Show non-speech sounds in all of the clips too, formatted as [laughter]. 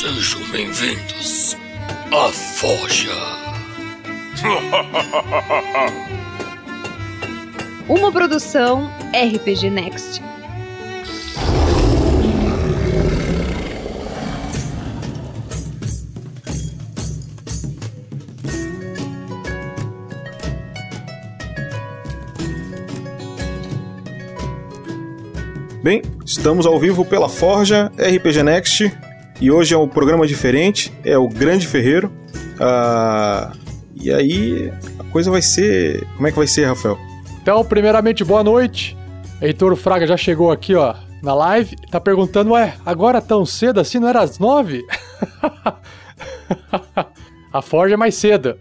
Sejam bem-vindos à Forja. [laughs] Uma produção RPG Next. Bem, estamos ao vivo pela Forja RPG Next e hoje é um programa diferente, é o Grande Ferreiro. Ah, e aí a coisa vai ser. Como é que vai ser, Rafael? Então, primeiramente, boa noite. Heitor Fraga já chegou aqui, ó, na live. Tá perguntando, ué, agora tão cedo assim? Não era às nove? [laughs] a Forja é mais cedo.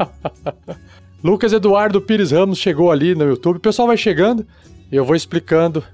[laughs] Lucas Eduardo Pires Ramos chegou ali no YouTube. O pessoal vai chegando e eu vou explicando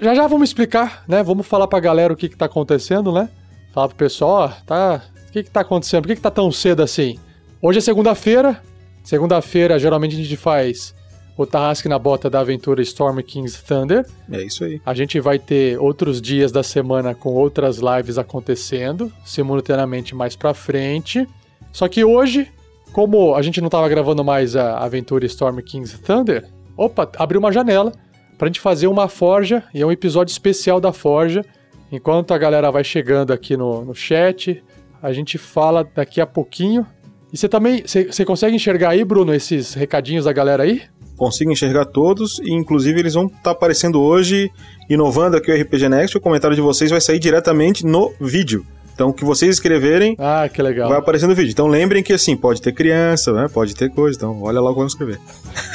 já já vamos explicar, né? Vamos falar pra galera o que que tá acontecendo, né? Falar pro pessoal, ó, tá... O que que tá acontecendo? Por que que tá tão cedo assim? Hoje é segunda-feira. Segunda-feira, geralmente, a gente faz o Tarrasque na Bota da aventura Storm King's Thunder. É isso aí. A gente vai ter outros dias da semana com outras lives acontecendo, simultaneamente mais pra frente. Só que hoje, como a gente não tava gravando mais a aventura Storm King's Thunder, opa, abriu uma janela pra gente fazer uma forja, e é um episódio especial da forja. Enquanto a galera vai chegando aqui no, no chat, a gente fala daqui a pouquinho. E você também, você consegue enxergar aí, Bruno, esses recadinhos da galera aí? Consigo enxergar todos, e inclusive eles vão estar tá aparecendo hoje, inovando aqui o RPG Next. O comentário de vocês vai sair diretamente no vídeo. Então, o que vocês escreverem ah, que legal. vai aparecer no vídeo. Então, lembrem que, assim, pode ter criança, né? pode ter coisa. Então, olha lá o que vamos escrever.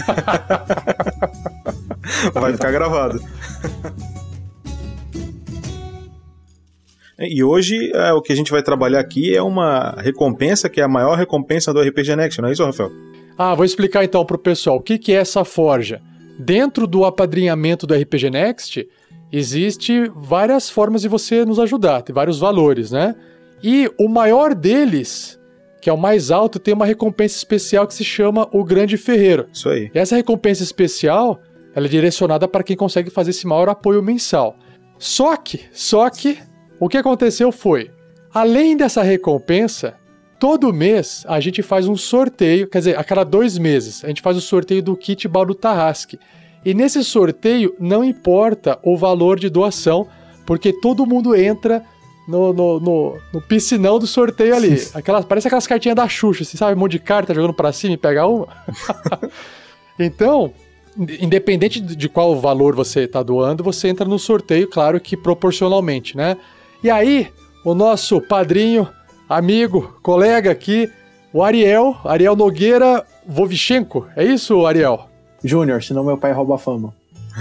[laughs] vai ficar gravado. [laughs] E hoje é, o que a gente vai trabalhar aqui é uma recompensa que é a maior recompensa do RPG Next, não é isso, Rafael? Ah, vou explicar então para o pessoal o que, que é essa forja. Dentro do apadrinhamento do RPG Next, existe várias formas de você nos ajudar, tem vários valores, né? E o maior deles, que é o mais alto, tem uma recompensa especial que se chama o Grande Ferreiro. Isso aí. E essa recompensa especial, ela é direcionada para quem consegue fazer esse maior apoio mensal. Só que, só que, o que aconteceu foi, além dessa recompensa, todo mês a gente faz um sorteio, quer dizer, a cada dois meses, a gente faz o sorteio do kit Bauru Tarrasque. E nesse sorteio não importa o valor de doação, porque todo mundo entra no, no, no, no piscinão do sorteio ali. [laughs] Aquelas, parece aquelas cartinhas da Xuxa, assim, sabe? Um monte de carta jogando pra cima e pega uma. [laughs] então, independente de qual valor você está doando, você entra no sorteio, claro que proporcionalmente, né? E aí, o nosso padrinho, amigo, colega aqui, o Ariel, Ariel Nogueira Vovichenko, é isso, Ariel? Júnior, senão meu pai rouba a fama.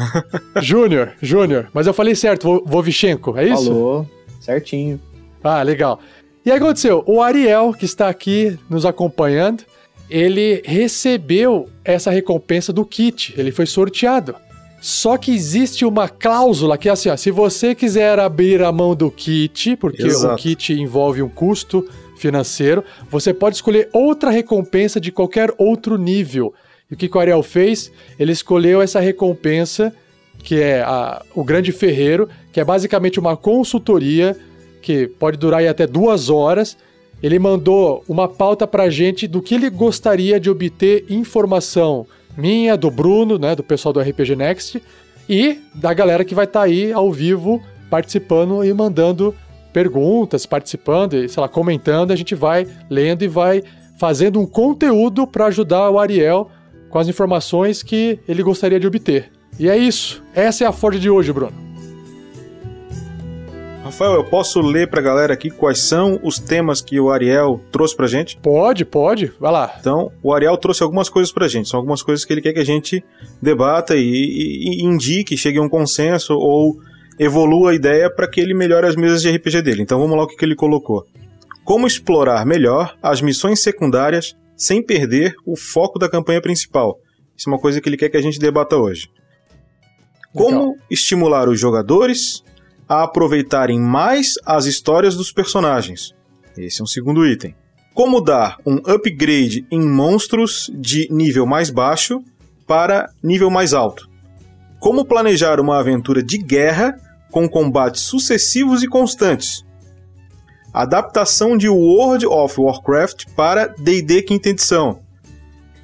[laughs] Júnior, Júnior. Mas eu falei certo, Vovichenko, é isso? Falou, certinho. Ah, legal. E aí aconteceu, o Ariel, que está aqui nos acompanhando, ele recebeu essa recompensa do kit, ele foi sorteado. Só que existe uma cláusula que é assim, ó, se você quiser abrir a mão do kit, porque Exato. o kit envolve um custo financeiro, você pode escolher outra recompensa de qualquer outro nível. E o que o Ariel fez? Ele escolheu essa recompensa, que é a, o Grande Ferreiro, que é basicamente uma consultoria que pode durar até duas horas. Ele mandou uma pauta pra gente do que ele gostaria de obter informação minha, do Bruno, né, do pessoal do RPG Next, e da galera que vai estar tá aí ao vivo participando e mandando perguntas, participando e, sei lá, comentando. A gente vai lendo e vai fazendo um conteúdo para ajudar o Ariel com as informações que ele gostaria de obter. E é isso. Essa é a Ford de hoje, Bruno. Rafael, eu posso ler pra galera aqui quais são os temas que o Ariel trouxe pra gente? Pode, pode. Vai lá. Então, o Ariel trouxe algumas coisas pra gente. São algumas coisas que ele quer que a gente debata e, e, e indique, chegue a um consenso ou evolua a ideia para que ele melhore as mesas de RPG dele. Então, vamos lá o que, que ele colocou. Como explorar melhor as missões secundárias sem perder o foco da campanha principal. Isso é uma coisa que ele quer que a gente debata hoje. Como então. estimular os jogadores a aproveitarem mais as histórias dos personagens. Esse é um segundo item. Como dar um upgrade em monstros de nível mais baixo para nível mais alto. Como planejar uma aventura de guerra com combates sucessivos e constantes. Adaptação de World of Warcraft para D&D quinta edição.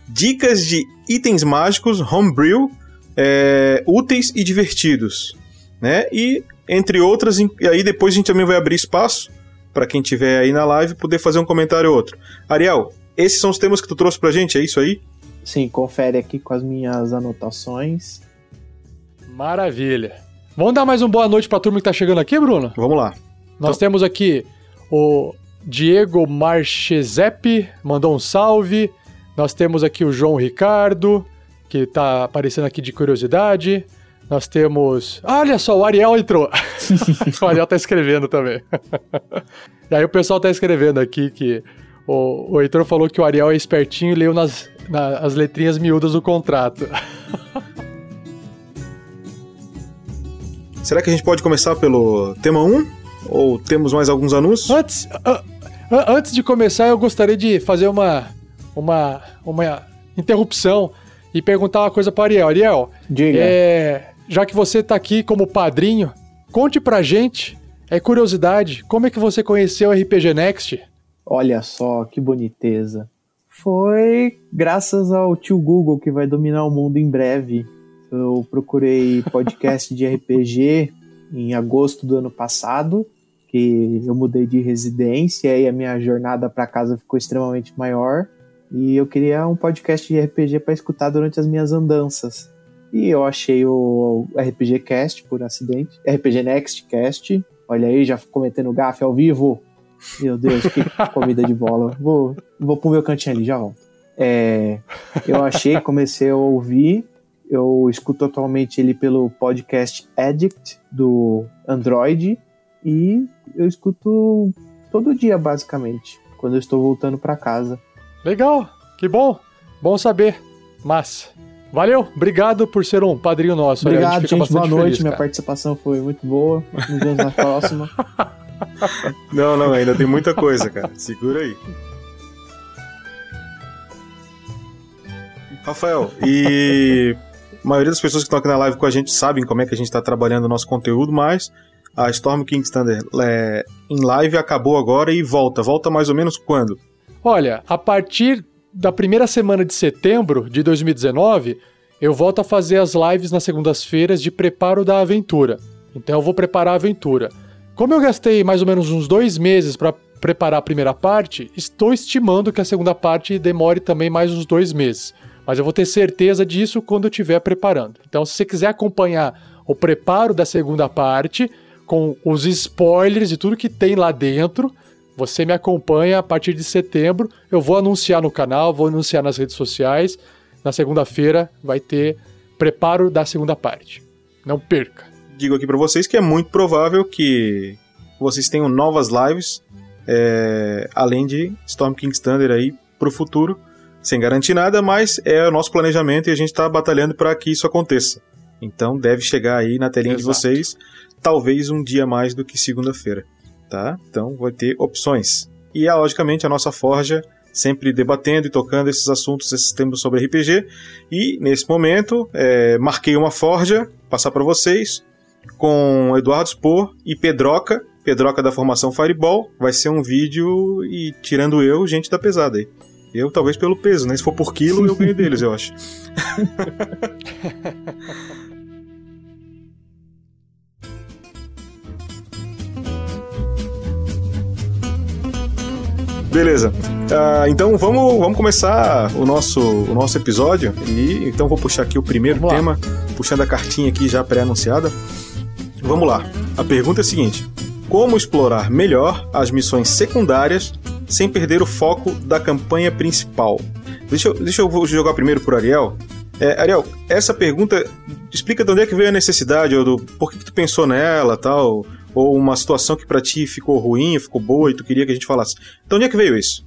Dicas de itens mágicos homebrew é, úteis e divertidos, né? E entre outras, e aí depois a gente também vai abrir espaço para quem tiver aí na live poder fazer um comentário ou outro. Ariel, esses são os temas que tu trouxe pra gente, é isso aí? Sim, confere aqui com as minhas anotações. Maravilha. Vamos dar mais uma boa noite pra turma que tá chegando aqui, Bruno? Vamos lá. Nós temos aqui o Diego Marcheseppe, mandou um salve. Nós temos aqui o João Ricardo, que tá aparecendo aqui de curiosidade. Nós temos. Ah, olha só, o Ariel entrou. [laughs] o Ariel tá escrevendo também. e aí o pessoal tá escrevendo aqui que o, o Heitor falou que o Ariel é espertinho e leu nas, na- as letrinhas miúdas do contrato. Será que a gente pode começar pelo tema 1? Ou temos mais alguns anúncios? Antes, a- a- antes de começar, eu gostaria de fazer uma, uma, uma interrupção e perguntar uma coisa para Ariel. Ariel, Diga. é, já que você tá aqui como padrinho, conte pra gente, é curiosidade, como é que você conheceu o RPG Next? Olha só que boniteza. Foi graças ao tio Google que vai dominar o mundo em breve. Eu procurei podcast de [laughs] RPG em agosto do ano passado, que eu mudei de residência e a minha jornada para casa ficou extremamente maior. E eu queria um podcast de RPG para escutar durante as minhas andanças. E eu achei o RPG Cast por acidente, RPG Next Cast. Olha aí, já cometendo gafe ao vivo. Meu Deus, que [laughs] comida de bola. Vou, vou pro meu cantinho ali, já volto. É, eu achei, comecei a ouvir. Eu escuto atualmente ele pelo podcast Addict do Android. E eu escuto todo dia, basicamente, quando eu estou voltando para casa. Legal, que bom, bom saber. Massa. Valeu, obrigado por ser um padrinho nosso. Ariel, a Obrigado, fica gente. Boa noite. feliz, Minha participação foi muito boa. Nos vemos na próxima. [laughs] Não, não, ainda tem muita coisa, cara. Segura aí. Rafael, e a maioria das pessoas que estão aqui na live com a gente sabem como é que a gente está trabalhando o nosso conteúdo, mas a Storm King's Thunder é, em live acabou agora e volta. Volta mais ou menos quando? Olha, a partir da primeira semana de setembro de 2019, eu volto a fazer as lives nas segundas-feiras de preparo da aventura. Então eu vou preparar a aventura. Como eu gastei mais ou menos uns dois meses para preparar a primeira parte, estou estimando que a segunda parte demore também mais uns dois meses. Mas eu vou ter certeza disso quando eu estiver preparando. Então, se você quiser acompanhar o preparo da segunda parte, com os spoilers e tudo que tem lá dentro, você me acompanha a partir de setembro. Eu vou anunciar no canal, vou anunciar nas redes sociais. Na segunda-feira vai ter preparo da segunda parte. Não perca. Digo aqui para vocês que é muito provável que vocês tenham novas lives, é, além de Storm King's Thunder aí pro futuro, sem garantir nada, mas é o nosso planejamento e a gente está batalhando para que isso aconteça. Então deve chegar aí na telinha de Exato. vocês, talvez um dia mais do que segunda-feira, tá? Então vai ter opções. E é, logicamente a nossa forja sempre debatendo e tocando esses assuntos, esses temas sobre RPG. E nesse momento é, marquei uma forja, passar para vocês com Eduardo Spor e Pedroca, Pedroca da formação Fireball. Vai ser um vídeo e tirando eu, gente da pesada aí. Eu talvez pelo peso, né? Se for por quilo, eu ganho deles, eu acho. [laughs] Beleza. Ah, então vamos, vamos começar o nosso, o nosso episódio. E então vou puxar aqui o primeiro Vamos lá. tema, puxando a cartinha aqui já pré-anunciada. Vamos lá. A pergunta é a seguinte: Como explorar melhor as missões secundárias sem perder o foco da campanha principal? Deixa eu, deixa eu jogar primeiro pro Ariel. É, Ariel, essa pergunta explica de onde é que veio a necessidade, ou do por que, que tu pensou nela tal, ou uma situação que pra ti ficou ruim, ficou boa e tu queria que a gente falasse. De onde é que veio isso?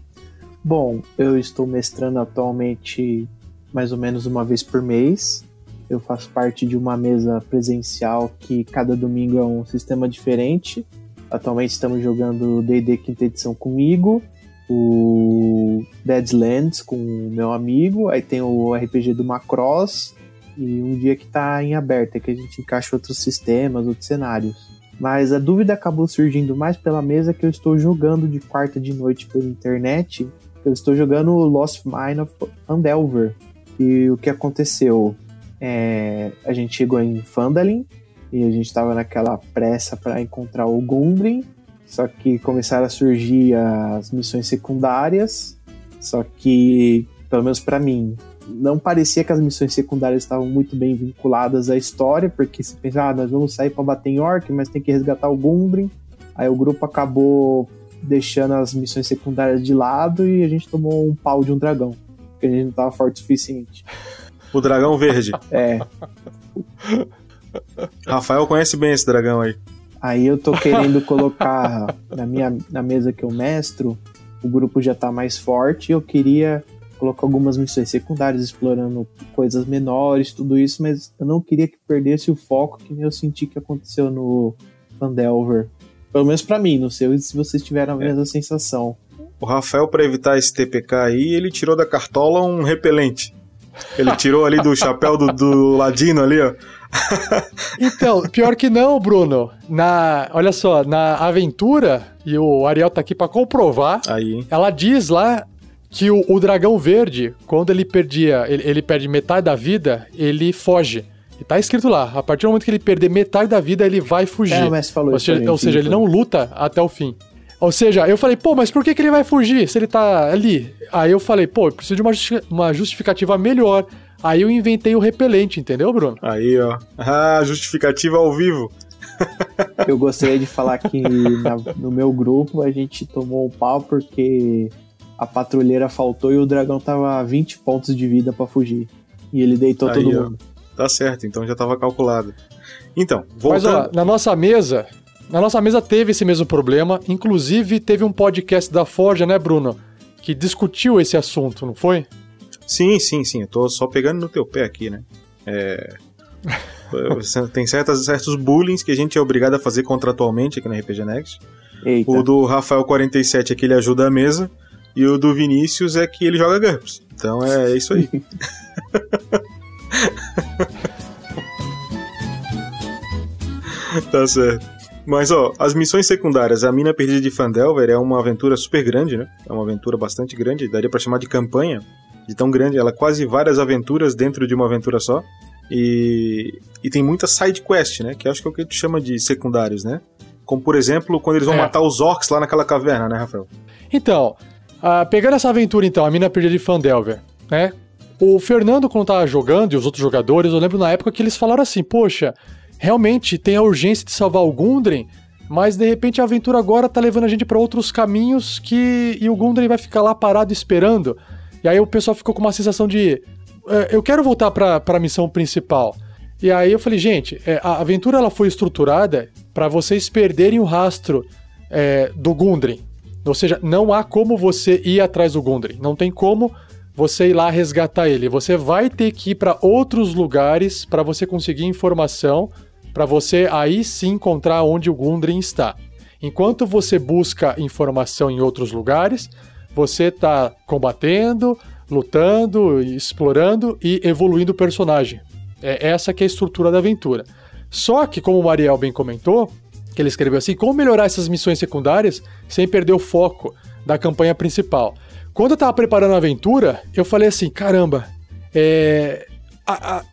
Bom, eu estou mestrando atualmente mais ou menos uma vez por mês. Eu faço parte de uma mesa presencial que cada domingo é um sistema diferente. Atualmente estamos jogando D&D quinta edição comigo, o Deadlands com o meu amigo, aí tem o RPG do Macross e um dia que está em aberto, é que a gente encaixa outros sistemas, outros cenários. Mas a dúvida acabou surgindo mais pela mesa que eu estou jogando de quarta de noite pela internet. Eu estou jogando Lost Mine of Fandelver. E o que aconteceu? É, a gente chegou em Phandalin e a gente estava naquela pressa para encontrar o Gundren. Só que começaram a surgir as missões secundárias. Só que, pelo menos para mim, não parecia que as missões secundárias estavam muito bem vinculadas à história, porque se pensar, ah, nós vamos sair para bater em Orc, mas tem que resgatar o Gundren. Aí o grupo acabou deixando as missões secundárias de lado e a gente tomou um pau de um dragão, porque a gente não estava forte o suficiente. O dragão verde. É. Rafael conhece bem esse dragão aí. Aí eu tô querendo colocar na minha na mesa que eu mestro, o grupo já tá mais forte, eu queria colocar algumas missões secundárias explorando coisas menores, tudo isso, mas eu não queria que perdesse o foco que eu senti que aconteceu no Fandelver. Pelo menos para mim, não sei se vocês tiveram a mesma sensação. O Rafael, para evitar esse TPK aí, ele tirou da cartola um repelente. Ele tirou ali do [laughs] chapéu do, do ladino ali, ó. [laughs] Então, pior que não, Bruno. Na, olha só, na aventura, e o Ariel tá aqui para comprovar, Aí. ela diz lá que o, o dragão verde, quando ele perdia, ele, ele perde metade da vida, ele foge. E tá escrito lá, a partir do momento que ele perder metade da vida, ele vai fugir. É, o mestre falou ou isso seja, também, ou seja, ele não luta até o fim. Ou seja, eu falei, pô, mas por que, que ele vai fugir se ele tá ali? Aí eu falei, pô, eu preciso de uma, justi- uma justificativa melhor. Aí eu inventei o repelente, entendeu, Bruno? Aí, ó. Ah, justificativa ao vivo. Eu gostaria de falar que na- no meu grupo a gente tomou um pau porque a patrulheira faltou e o dragão tava a 20 pontos de vida pra fugir. E ele deitou Aí, todo ó. mundo. Tá certo, então já tava calculado. Então, Mas ó, voltando. na nossa mesa, na nossa mesa teve esse mesmo problema. Inclusive, teve um podcast da Forja, né, Bruno? Que discutiu esse assunto, não foi? Sim, sim, sim. Eu tô só pegando no teu pé aqui, né? É. [laughs] Tem certas, certos bullying que a gente é obrigado a fazer contratualmente aqui no RPG Next. Eita. O do Rafael 47 é que ele ajuda a mesa. E o do Vinícius é que ele joga GURPS. Então é isso aí. [laughs] tá certo. Mas ó, as missões secundárias, a Mina Perdida de Fandelver é uma aventura super grande, né? É uma aventura bastante grande, daria pra chamar de campanha, de tão grande, ela é quase várias aventuras dentro de uma aventura só. E, e tem muita side quest, né? Que acho que é o que tu chama de secundários, né? Como por exemplo, quando eles vão É. matar os orcs lá naquela caverna, né, Rafael? Então, ah, pegando essa aventura então, a mina perdida de Fandelver, né? O Fernando, quando tava jogando, e os outros jogadores, eu lembro na época que eles falaram assim, poxa, realmente tem a urgência de salvar o Gundren, mas de repente a aventura agora tá levando a gente pra outros caminhos que e o Gundren vai ficar lá parado esperando. E aí o pessoal ficou com uma sensação de "É, eu quero voltar pra, pra missão principal. E aí eu falei, gente, é, a aventura ela foi estruturada pra vocês perderem o rastro é, do Gundren. Ou seja, não há como você ir atrás do Gundren. Não tem como você ir lá resgatar ele. Você vai ter que ir para outros lugares para você conseguir informação, para você aí sim encontrar onde o Gundren está. Enquanto você busca informação em outros lugares, você está combatendo, lutando, explorando e evoluindo o personagem. É essa que é a estrutura da aventura. Só que, como o Mariel bem comentou, que ele escreveu assim, como melhorar essas missões secundárias sem perder o foco da campanha principal. Quando eu tava preparando a aventura, eu falei assim, caramba, é, a- a-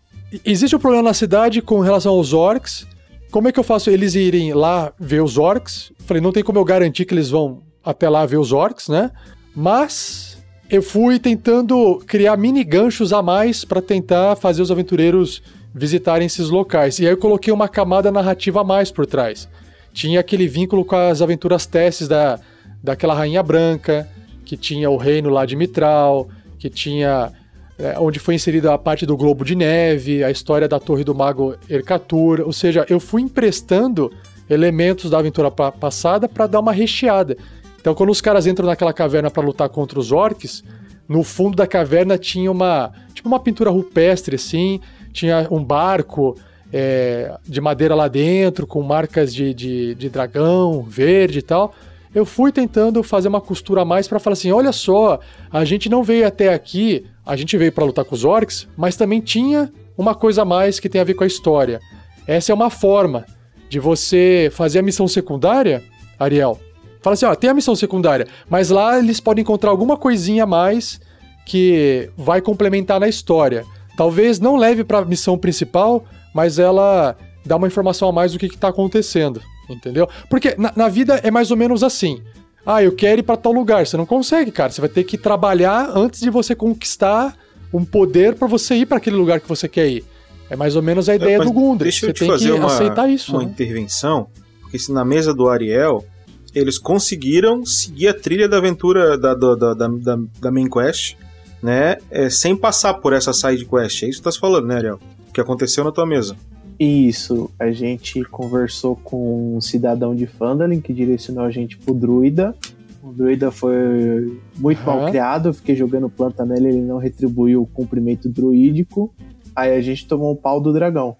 existe um problema na cidade com relação aos orcs, como é que eu faço eles irem lá ver os orcs? Falei, não tem como eu garantir que eles vão até lá ver os orcs, né? Mas eu fui tentando criar mini ganchos a mais para tentar fazer os aventureiros visitarem esses locais. E aí eu coloquei uma camada narrativa a mais por trás. Tinha aquele vínculo com as aventuras testes da, daquela rainha branca, que tinha o reino lá de Mitral, que tinha é, onde foi inserida a parte do Globo de Neve, a história da Torre do Mago Ercatur, ou seja, eu fui emprestando elementos da aventura pa- passada para dar uma recheada. Então, quando os caras entram naquela caverna para lutar contra os orcs, no fundo da caverna tinha uma tipo uma pintura rupestre assim, tinha um barco é, de madeira lá dentro com marcas de, de, de dragão verde e tal. Eu fui tentando fazer uma costura a mais para falar assim, olha só, a gente não veio até aqui, a gente veio para lutar com os orcs, mas também tinha uma coisa a mais que tem a ver com a história. Essa é uma forma de você fazer a missão secundária, Ariel. Fala assim, ó, tem a missão secundária, mas lá eles podem encontrar alguma coisinha a mais que vai complementar na história. Talvez não leve para a missão principal, mas ela dá uma informação a mais do que está acontecendo, entendeu? Porque na, na, vida é mais ou menos assim. Ah, eu quero ir para tal lugar. Você não consegue, cara. Você vai ter que trabalhar antes de você conquistar um poder para você ir para aquele lugar que você quer ir. É mais ou menos a ideia do Gundry. Deixa eu te fazer uma, aceitar isso. Uma né? intervenção, porque se na mesa do Ariel eles conseguiram seguir a trilha da aventura da, da, da, da, da main quest, né? É, sem passar por essa side quest. É isso que tá falando, né, Ariel? O que aconteceu na tua mesa. Isso, a gente conversou com um cidadão de Fandalin que direcionou a gente pro druida. O druida foi muito uhum. mal criado, eu fiquei jogando planta nele, ele não retribuiu o cumprimento druídico. Aí a gente tomou um pau do dragão.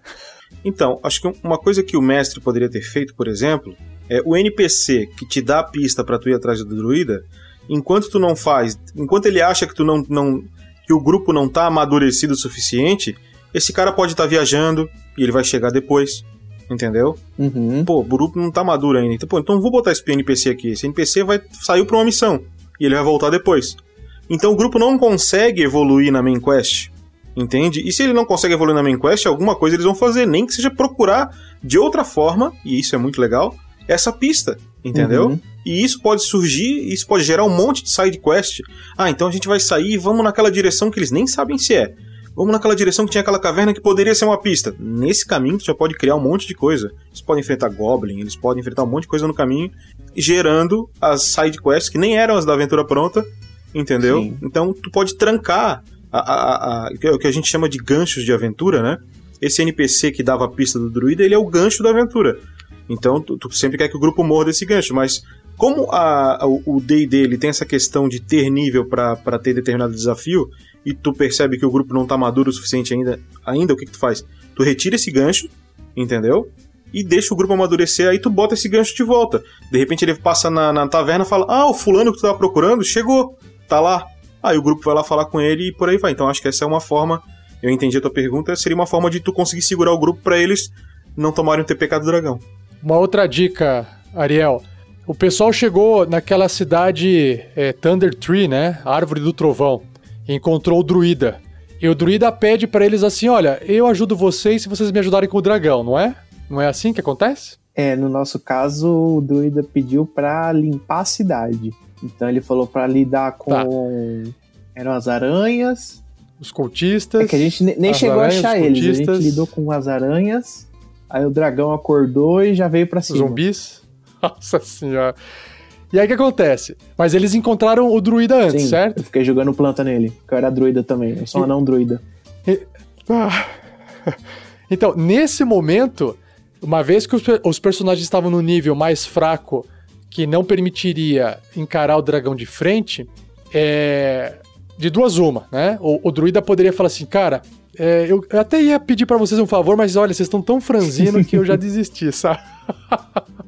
Então, acho que uma coisa que o mestre poderia ter feito, por exemplo, é o NPC que te dá a pista para tu ir atrás do druida, enquanto tu não faz, enquanto ele acha que tu não, não que o grupo não tá amadurecido o suficiente, esse cara pode estar tá viajando e ele vai chegar depois. Entendeu? Uhum. Pô, o grupo não tá maduro ainda. Então, pô, então vou botar esse NPC aqui. Esse NPC vai sair pra uma missão. E ele vai voltar depois. Então o grupo não consegue evoluir na main quest. Entende? E se ele não consegue evoluir na main quest, alguma coisa eles vão fazer, nem que seja procurar de outra forma, e isso é muito legal, essa pista, entendeu? Uhum. E isso pode surgir, isso pode gerar um monte de side quest. Ah, então a gente vai sair e vamos naquela direção que eles nem sabem se é. Vamos naquela direção que tinha aquela caverna que poderia ser uma pista. Nesse caminho tu já pode criar um monte de coisa. Eles podem enfrentar Goblin, eles podem enfrentar um monte de coisa no caminho, gerando as side quests que nem eram as da aventura pronta, entendeu? Sim. Então tu pode trancar a, a, a, o que a gente chama de ganchos de aventura, né? Esse NPC que dava a pista do druida, ele é o gancho da aventura. Então, tu, tu sempre quer que o grupo morra desse gancho, mas como a, a, o D&D tem essa questão de ter nível para ter determinado desafio, e tu percebe que o grupo não tá maduro o suficiente ainda, ainda o que, que tu faz? Tu retira esse gancho, entendeu? E deixa o grupo amadurecer, aí tu bota esse gancho de volta. De repente ele passa na, na taverna e fala: Ah, o fulano que tu tava procurando chegou, tá lá. Aí o grupo vai lá falar com ele e por aí vai. Então acho que essa é uma forma, eu entendi a tua pergunta, seria uma forma de tu conseguir segurar o grupo para eles não tomarem o TPK do dragão. Uma outra dica, Ariel. O pessoal chegou naquela cidade é, Thunder Tree, né? Árvore do Trovão. Encontrou o druida. E o druida pede para eles assim: olha, eu ajudo vocês se vocês me ajudarem com o dragão, não é? Não é assim que acontece? É, no nosso caso, o druida pediu para limpar a cidade. Então ele falou para lidar com. Tá. Eram as aranhas. Os cultistas. É que a gente nem chegou aranhas, a achar eles. A gente lidou com as aranhas. Aí o dragão acordou e já veio pra cima. Zumbis? [laughs] Nossa senhora. E aí o que acontece? Mas eles encontraram o druida antes, Sim, certo? Eu fiquei jogando planta nele, que eu era druida também. Eu sou um anão druida. E... Ah. [laughs] Então, nesse momento, uma vez que os, os personagens estavam no nível mais fraco que não permitiria encarar o dragão de frente, é. De duas uma, né? O, o druida poderia falar assim, cara, é, eu, até ia pedir para vocês um favor, mas olha, vocês estão tão franzino que eu já [laughs] desisti, sabe?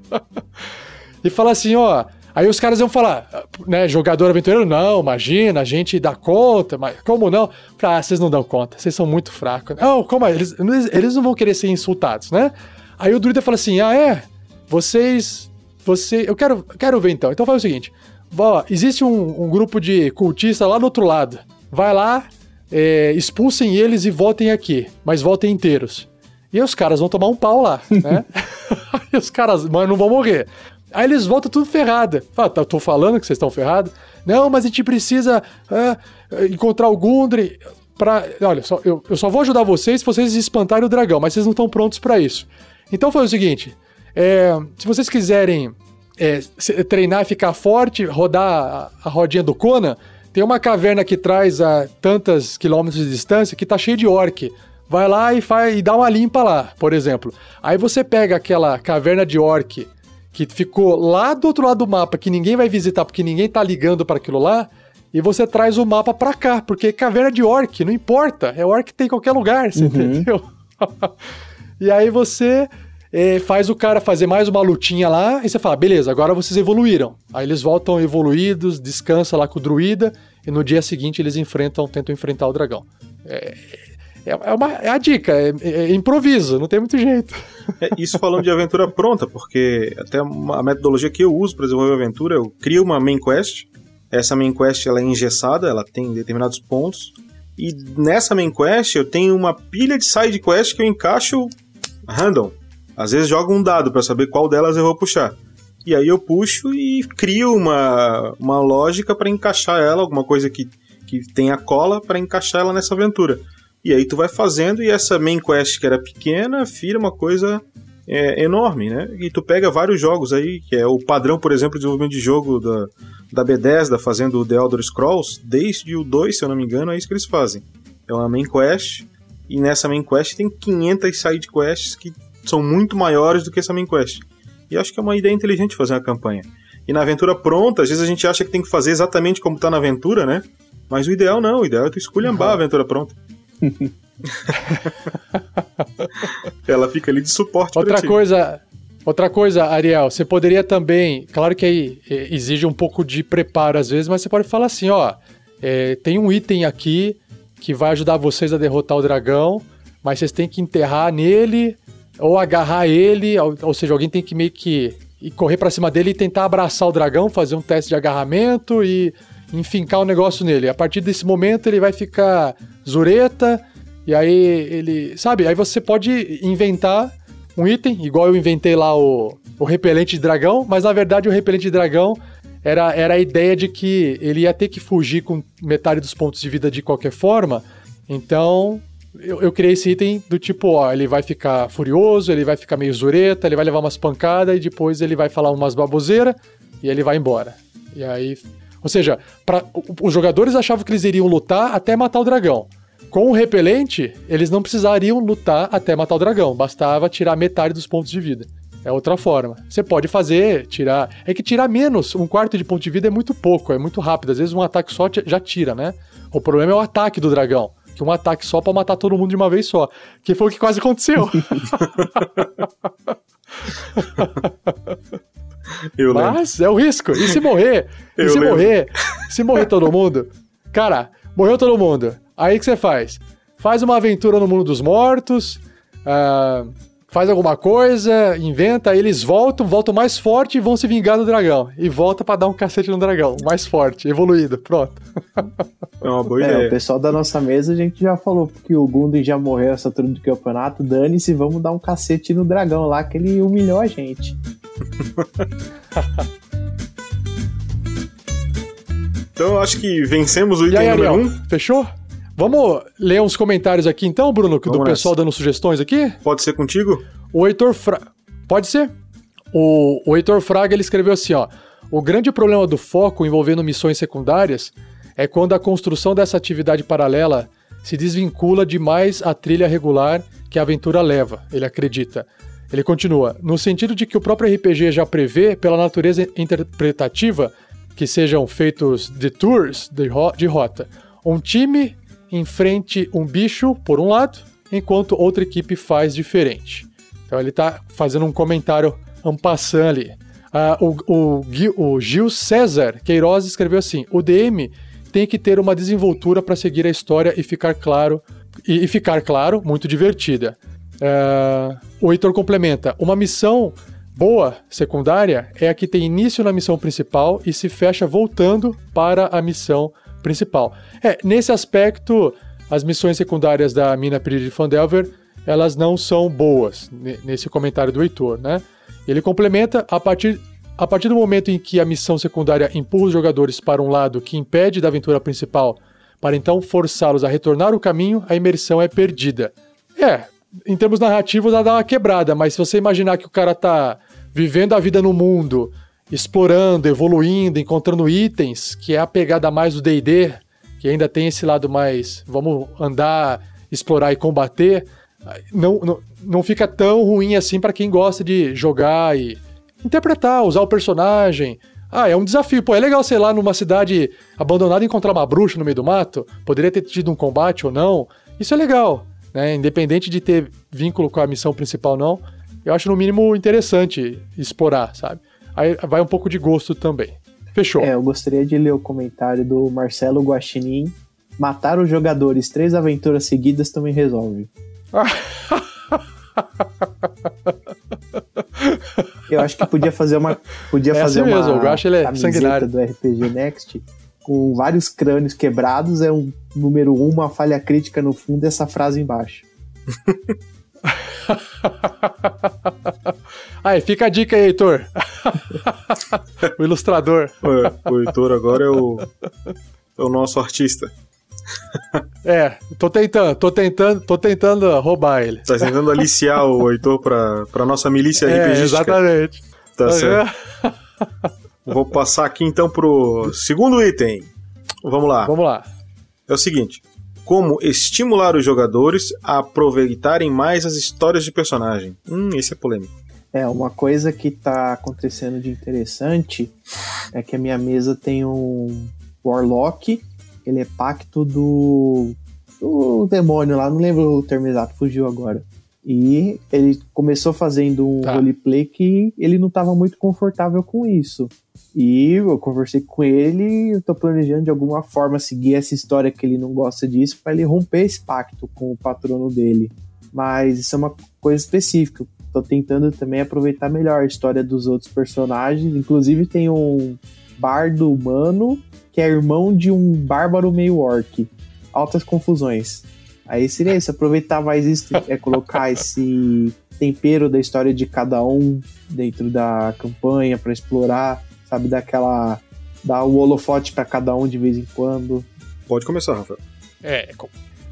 [laughs] e falar assim, ó. Aí os caras iam falar, né, jogador aventureiro, não, imagina, a gente dá conta, mas como não? Ah, vocês não dão conta, vocês são muito fracos. Não, como é? Eles, eles não vão querer ser insultados, né? Aí o druida fala assim, ah, é? Vocês, você, eu quero, quero ver então. Então faz o seguinte, ó, existe um, um grupo de cultistas lá do outro lado. Vai lá, é, expulsem eles e voltem aqui, mas voltem inteiros. E os caras vão tomar um pau lá, né? [laughs] e os caras, mas não vão morrer. Aí eles voltam tudo ferrado. Fala, tá, tô falando que vocês estão ferrados. Não, mas a gente precisa encontrar o Gundry pra... Olha, só, eu, eu só vou ajudar vocês se vocês espantarem o dragão, mas vocês não estão prontos para isso. Então foi o seguinte, é, se vocês quiserem é, treinar ficar forte, rodar a, a rodinha do Conan, tem uma caverna que traz a tantas quilômetros de distância que tá cheio de orc. Vai lá e, faz, e dá uma limpa lá, por exemplo. Aí você pega aquela caverna de orc que ficou lá do outro lado do mapa, que ninguém vai visitar porque ninguém tá ligando para aquilo lá, e você traz o mapa pra cá, porque caverna de orc, não importa, é orc que tem em qualquer lugar, você uhum. entendeu? [laughs] e aí você é, faz o cara fazer mais uma lutinha lá e você fala, beleza, agora vocês evoluíram. Aí eles voltam evoluídos, descansa lá com o druida e no dia seguinte eles enfrentam, tentam enfrentar o dragão. É, É, é, uma, é a dica, é, é improviso, não tem muito jeito. É, isso falando de aventura pronta, porque até uma, a metodologia que eu uso para desenvolver aventura, eu crio uma main quest. Essa main quest ela é engessada, ela tem determinados pontos. E nessa main quest eu tenho uma pilha de side quest que eu encaixo random. Às vezes jogo um dado para saber qual delas eu vou puxar. E aí eu puxo e crio uma, uma lógica para encaixar ela, alguma coisa que, que tenha cola para encaixar ela nessa aventura. E aí tu vai fazendo e essa main quest que era pequena vira uma coisa é, enorme, né? E tu pega vários jogos aí, que é o padrão, por exemplo, de desenvolvimento de jogo da, da Bethesda fazendo The Elder Scrolls, desde o 2, se eu não me engano, é isso que eles fazem. É uma main quest, e nessa main quest tem 500 side quests que são muito maiores do que essa main quest. E acho que é uma ideia inteligente fazer uma campanha. E na aventura pronta, às vezes a gente acha que tem que fazer exatamente como tá na aventura, né? Mas o ideal não, o ideal é tu esculhambar uhum. a aventura pronta. [laughs] Ela fica ali de suporte Outra coisa, outra coisa, Ariel, você poderia também, claro que aí é, exige um pouco de preparo às vezes, mas você pode falar assim, ó, é, tem um item aqui que vai ajudar vocês a derrotar o dragão, mas vocês têm que enterrar nele ou agarrar ele, ou, ou seja, alguém tem que meio que correr para cima dele e tentar abraçar o dragão, fazer um teste de agarramento e enfincar o negócio nele. A partir desse momento ele vai ficar zureta, e aí ele. Sabe? Aí você pode inventar um item, igual eu inventei lá o, o repelente de dragão, mas na verdade o repelente de dragão era, era a ideia de que ele ia ter que fugir com metade dos pontos de vida de qualquer forma. Então, eu, eu, criei esse item do tipo, ó, ele vai ficar furioso, ele vai ficar meio zureta, ele vai levar umas pancadas e depois ele vai falar umas baboseiras e ele vai embora. E aí ou seja, pra, os jogadores achavam que eles iriam lutar até matar o dragão. Com o repelente, eles não precisariam lutar até matar o dragão, bastava tirar metade dos pontos de vida. É outra forma. Você pode fazer, tirar. É que tirar menos, um quarto de ponto de vida é muito pouco, é muito rápido. Às vezes um ataque só já tira, né? O problema é o ataque do dragão. Que um ataque só pra matar todo mundo de uma vez só. Que foi o que quase aconteceu. [laughs] [laughs] Eu Mas lembro. é o risco. E se morrer? [laughs] e se lembro. morrer? Se morrer todo mundo? Cara, morreu todo mundo. Aí o que você faz? Faz uma aventura no mundo dos mortos, uh, faz alguma coisa, inventa, eles voltam, voltam mais forte e vão se vingar do dragão. E volta para dar um cacete no dragão, mais forte, evoluído, pronto. É uma boa é, ideia. O pessoal da nossa mesa, a gente já falou que o Gundam já morreu essa altura do campeonato, dane-se, vamos dar um cacete no dragão lá, que ele humilhou a gente. [laughs] então eu acho que vencemos o item aí, número 1. Um. Fechou? Vamos ler uns comentários aqui então, Bruno, Vamos do nessa. pessoal dando sugestões aqui? Pode ser contigo? O Heitor Fraga. Pode ser? O, o Heitor Fraga ele escreveu assim: ó. O grande problema do foco envolvendo missões secundárias é quando a construção dessa atividade paralela se desvincula demais a trilha regular que a aventura leva, ele acredita. Ele continua: no sentido de que o próprio RPG já prevê, pela natureza interpretativa, que sejam feitos detours de, ro de rota. Um time enfrente um bicho, por um lado, enquanto outra equipe faz diferente. Então ele está fazendo um comentário ampassando ali. Ah, o, o, o Gil César Queiroz escreveu assim: o DM tem que ter uma desenvoltura para seguir a história e ficar claro e, e ficar claro, muito divertida. Uh, o Heitor complementa: uma missão boa secundária é a que tem início na missão principal e se fecha voltando para a missão principal. É, nesse aspecto, as missões secundárias da mina Piri de Fandelver, elas não são boas, nesse comentário do Heitor, né? Ele complementa a partir a partir do momento em que a missão secundária empurra os jogadores para um lado que impede da aventura principal, para então forçá-los a retornar o caminho, a imersão é perdida. É, em termos narrativos, ela dá uma quebrada, mas se você imaginar que o cara tá vivendo a vida no mundo, explorando, evoluindo, encontrando itens, que é a pegada mais do DD, que ainda tem esse lado mais vamos andar, explorar e combater, não, não, não fica tão ruim assim para quem gosta de jogar e interpretar, usar o personagem. Ah, é um desafio. Pô, é legal, sei lá, numa cidade abandonada encontrar uma bruxa no meio do mato. Poderia ter tido um combate ou não. Isso é legal né? Independente de ter vínculo com a missão principal ou não, eu acho no mínimo interessante explorar, sabe? Aí vai um pouco de gosto também. Fechou. É, eu gostaria de ler o comentário do Marcelo Guaxinim, matar os jogadores três aventuras seguidas também resolve. [laughs] Eu acho que podia fazer uma podia É fazer assim uma mesmo, eu acho ele é camiseta sanguinário. do RPG Next com vários crânios quebrados, é um número um, uma falha crítica no fundo e essa frase embaixo. [laughs] Aí, fica a dica aí, Heitor. [laughs] o ilustrador. É, o Heitor agora é o, é o nosso artista. [laughs] É, tô tentando, tô tentando, tô tentando roubar ele. Tá tentando aliciar o Heitor pra, pra nossa milícia É, RPGística. exatamente. Tá certo. Vou passar aqui então pro segundo item. Vamos lá. Vamos lá. É o seguinte: como estimular os jogadores a aproveitarem mais as histórias de personagem. Hum, esse é polêmico. É, uma coisa que tá acontecendo de interessante é que a minha mesa tem um Warlock, ele é pacto do, do demônio lá, não lembro o termo exato, fugiu agora. E ele começou fazendo um Tá. roleplay que ele não estava muito confortável com isso. E eu conversei com ele, eu tô planejando de alguma forma seguir essa história que ele não gosta disso para ele romper esse pacto com o patrono dele. Mas isso é uma coisa específica. Tô tentando também aproveitar melhor a história dos outros personagens. Inclusive tem um bardo humano que é irmão de um bárbaro meio orc. Altas confusões. Aí seria isso, aproveitar mais isso, [laughs] é colocar esse tempero da história de cada um dentro da campanha para explorar, sabe, daquela dar o holofote para cada um de vez em quando. Pode começar, Rafael. É,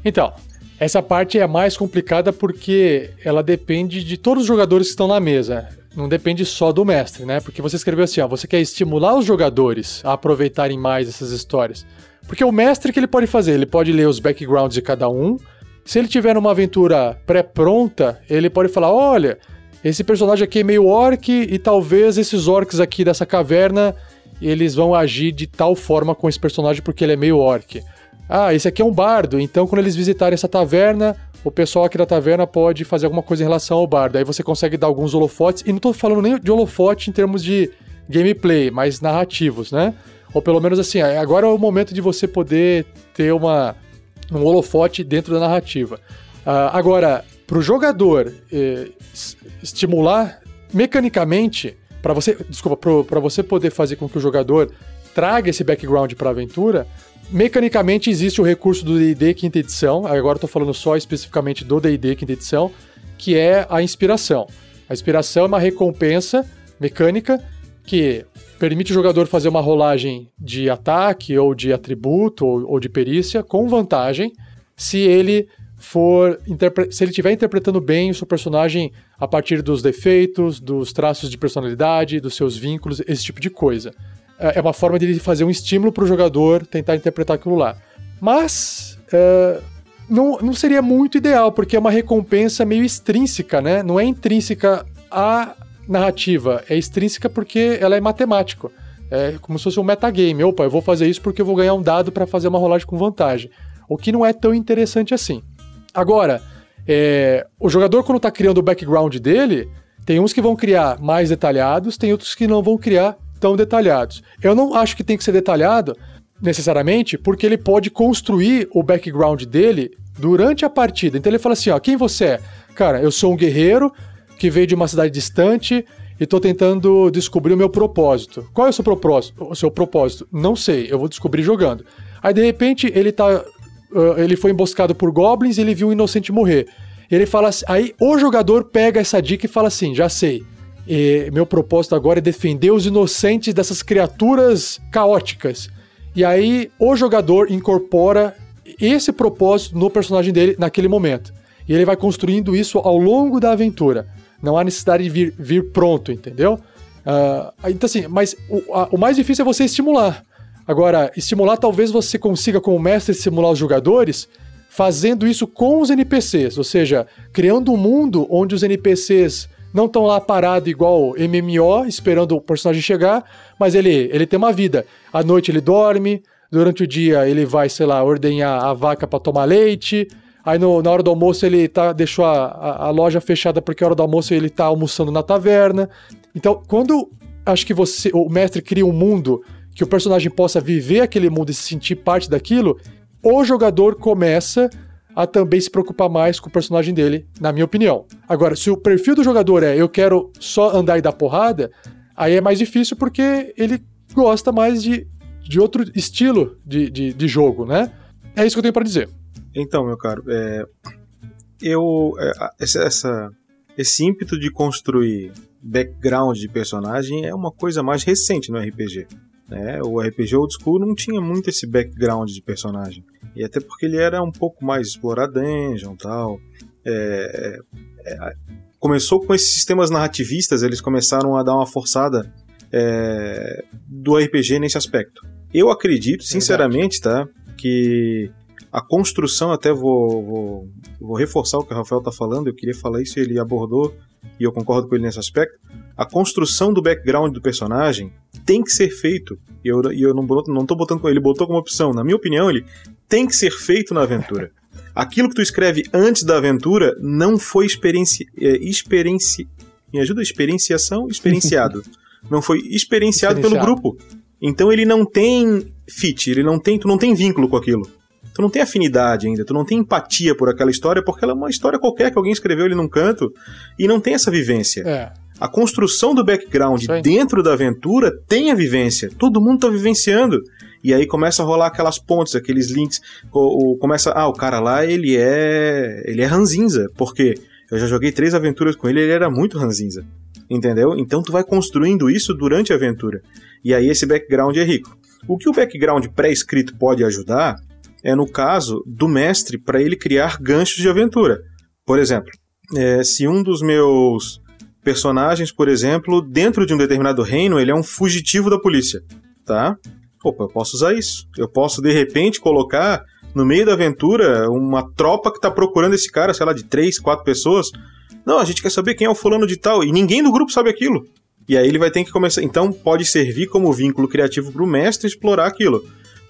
então, essa parte é a mais complicada porque ela depende de todos os jogadores que estão na mesa. Não depende só do mestre, né? Porque você escreveu assim, ó, você quer estimular os jogadores a aproveitarem mais essas histórias. Porque o mestre o que ele pode fazer, ele pode ler os backgrounds de cada um. Se ele tiver uma aventura pré-pronta, ele pode falar, olha, esse personagem aqui é meio orc e talvez esses orcs aqui dessa caverna eles vão agir de tal forma com esse personagem porque ele é meio orc. Ah, esse aqui é um bardo, então quando eles visitarem essa taverna, o pessoal aqui da taverna pode fazer alguma coisa em relação ao bardo. Aí você consegue dar alguns holofotes, e não tô falando nem de holofote em termos de gameplay, mas narrativos, né? Ou pelo menos assim, agora é o momento de você poder ter uma, um holofote dentro da narrativa. Ah, agora, para o jogador eh, estimular mecanicamente, para você, desculpa, para você poder fazer com que o jogador traga esse background para a aventura, mecanicamente existe o recurso do D&D quinta edição. Agora estou falando só especificamente do D&D quinta edição, que é a inspiração. A inspiração é uma recompensa mecânica que permite o jogador fazer uma rolagem de ataque ou de atributo ou, ou de perícia com vantagem se ele for se ele estiver interpretando bem o seu personagem a partir dos defeitos, dos traços de personalidade, dos seus vínculos, esse tipo de coisa. É é uma forma de ele fazer um estímulo para o jogador tentar interpretar aquilo lá. Mas é, não, não seria muito ideal, porque é uma recompensa meio extrínseca, né? Não é intrínseca à narrativa, é extrínseca porque ela é matemático. É como se fosse um metagame. Opa, eu vou fazer isso porque eu vou ganhar um dado para fazer uma rolagem com vantagem. O que não é tão interessante assim. Agora, é, o jogador, quando está criando o background dele, tem uns que vão criar mais detalhados, tem outros que não vão criar tão detalhados. Eu não acho que tem que ser detalhado necessariamente, porque ele pode construir o background dele durante a partida. Então ele fala assim: ó, quem você é? Cara, eu sou um guerreiro que veio de uma cidade distante e tô tentando descobrir o meu propósito. Qual é o seu propósito? O seu propósito? Não sei, eu vou descobrir jogando. Aí de repente ele tá Uh, ele foi emboscado por goblins e ele viu um inocente morrer. Ele fala assim, aí o jogador pega essa dica e fala assim, já sei. E meu propósito agora é defender os inocentes dessas criaturas caóticas. E aí o jogador incorpora esse propósito no personagem dele naquele momento. E ele vai construindo isso ao longo da aventura. Não há necessidade de vir, vir pronto, entendeu? Uh, então assim, mas o, a, o mais difícil é você estimular. Agora, estimular, talvez você consiga, como mestre, estimular os jogadores fazendo isso com os NPCs, ou seja, criando um mundo onde os NPCs não estão lá parados igual MMO, esperando o personagem chegar, mas ele, ele tem uma vida. À noite ele dorme, durante o dia ele vai, sei lá, ordenhar a vaca para tomar leite, aí no, na hora do almoço ele tá, deixou a, a, a loja fechada porque a hora do almoço ele tá almoçando na taverna. Então, quando acho que você, o mestre cria um mundo que o personagem possa viver aquele mundo e se sentir parte daquilo, o jogador começa a também se preocupar mais com o personagem dele, na minha opinião. Agora, se o perfil do jogador é eu quero só andar e dar porrada, aí é mais difícil porque ele gosta mais de, de outro estilo de, de, de jogo, né? É isso que eu tenho para dizer. Então, meu caro, é, eu é, essa, esse ímpeto de construir background de personagem é uma coisa mais recente no RPG. Né? O RPG Old School não tinha muito esse background de personagem. E até porque ele era um pouco mais explorar dungeon tal. É, é, é, começou com esses sistemas narrativistas, eles começaram a dar uma forçada é, do RPG nesse aspecto. Eu acredito, sinceramente, tá, que a construção, até vou, vou, vou reforçar o que o Rafael está falando, eu queria falar isso ele abordou, e eu concordo com ele nesse aspecto. A construção do background do personagem tem que ser feito, e eu, eu não, não tô botando ele, botou como opção. Na minha opinião, ele tem que ser feito na aventura. Aquilo que tu escreve antes da aventura não foi experiência. É, experiência me ajuda? Experienciação? Experienciado. [laughs] não foi experienciado, experienciado pelo grupo. Então ele não tem fit, ele não tem, tu não tem vínculo com aquilo tu não tem afinidade ainda, tu não tem empatia por aquela história, porque ela é uma história qualquer que alguém escreveu ali num canto e não tem essa vivência. É. A construção do background dentro da aventura tem a vivência. Todo mundo tá vivenciando. E aí começa a rolar aquelas pontes, aqueles links. O, o, começa, ah, o cara lá, ele é. Ele é ranzinza. Porque eu já joguei três aventuras com ele ele era muito ranzinza. Entendeu? Então tu vai construindo isso durante a aventura. E aí esse background é rico. O que o background pré-escrito pode ajudar é no caso do mestre para ele criar ganchos de aventura. Por exemplo, é, se um dos meus personagens, por exemplo, dentro de um determinado reino, ele é um fugitivo da polícia, tá? Opa, eu posso usar isso. Eu posso, de repente, colocar no meio da aventura uma tropa que está procurando esse cara, sei lá, de três, quatro pessoas. Não, a gente quer saber quem é o fulano de tal, e ninguém do grupo sabe aquilo. E aí ele vai ter que começar. Então pode servir como vínculo criativo para o mestre explorar aquilo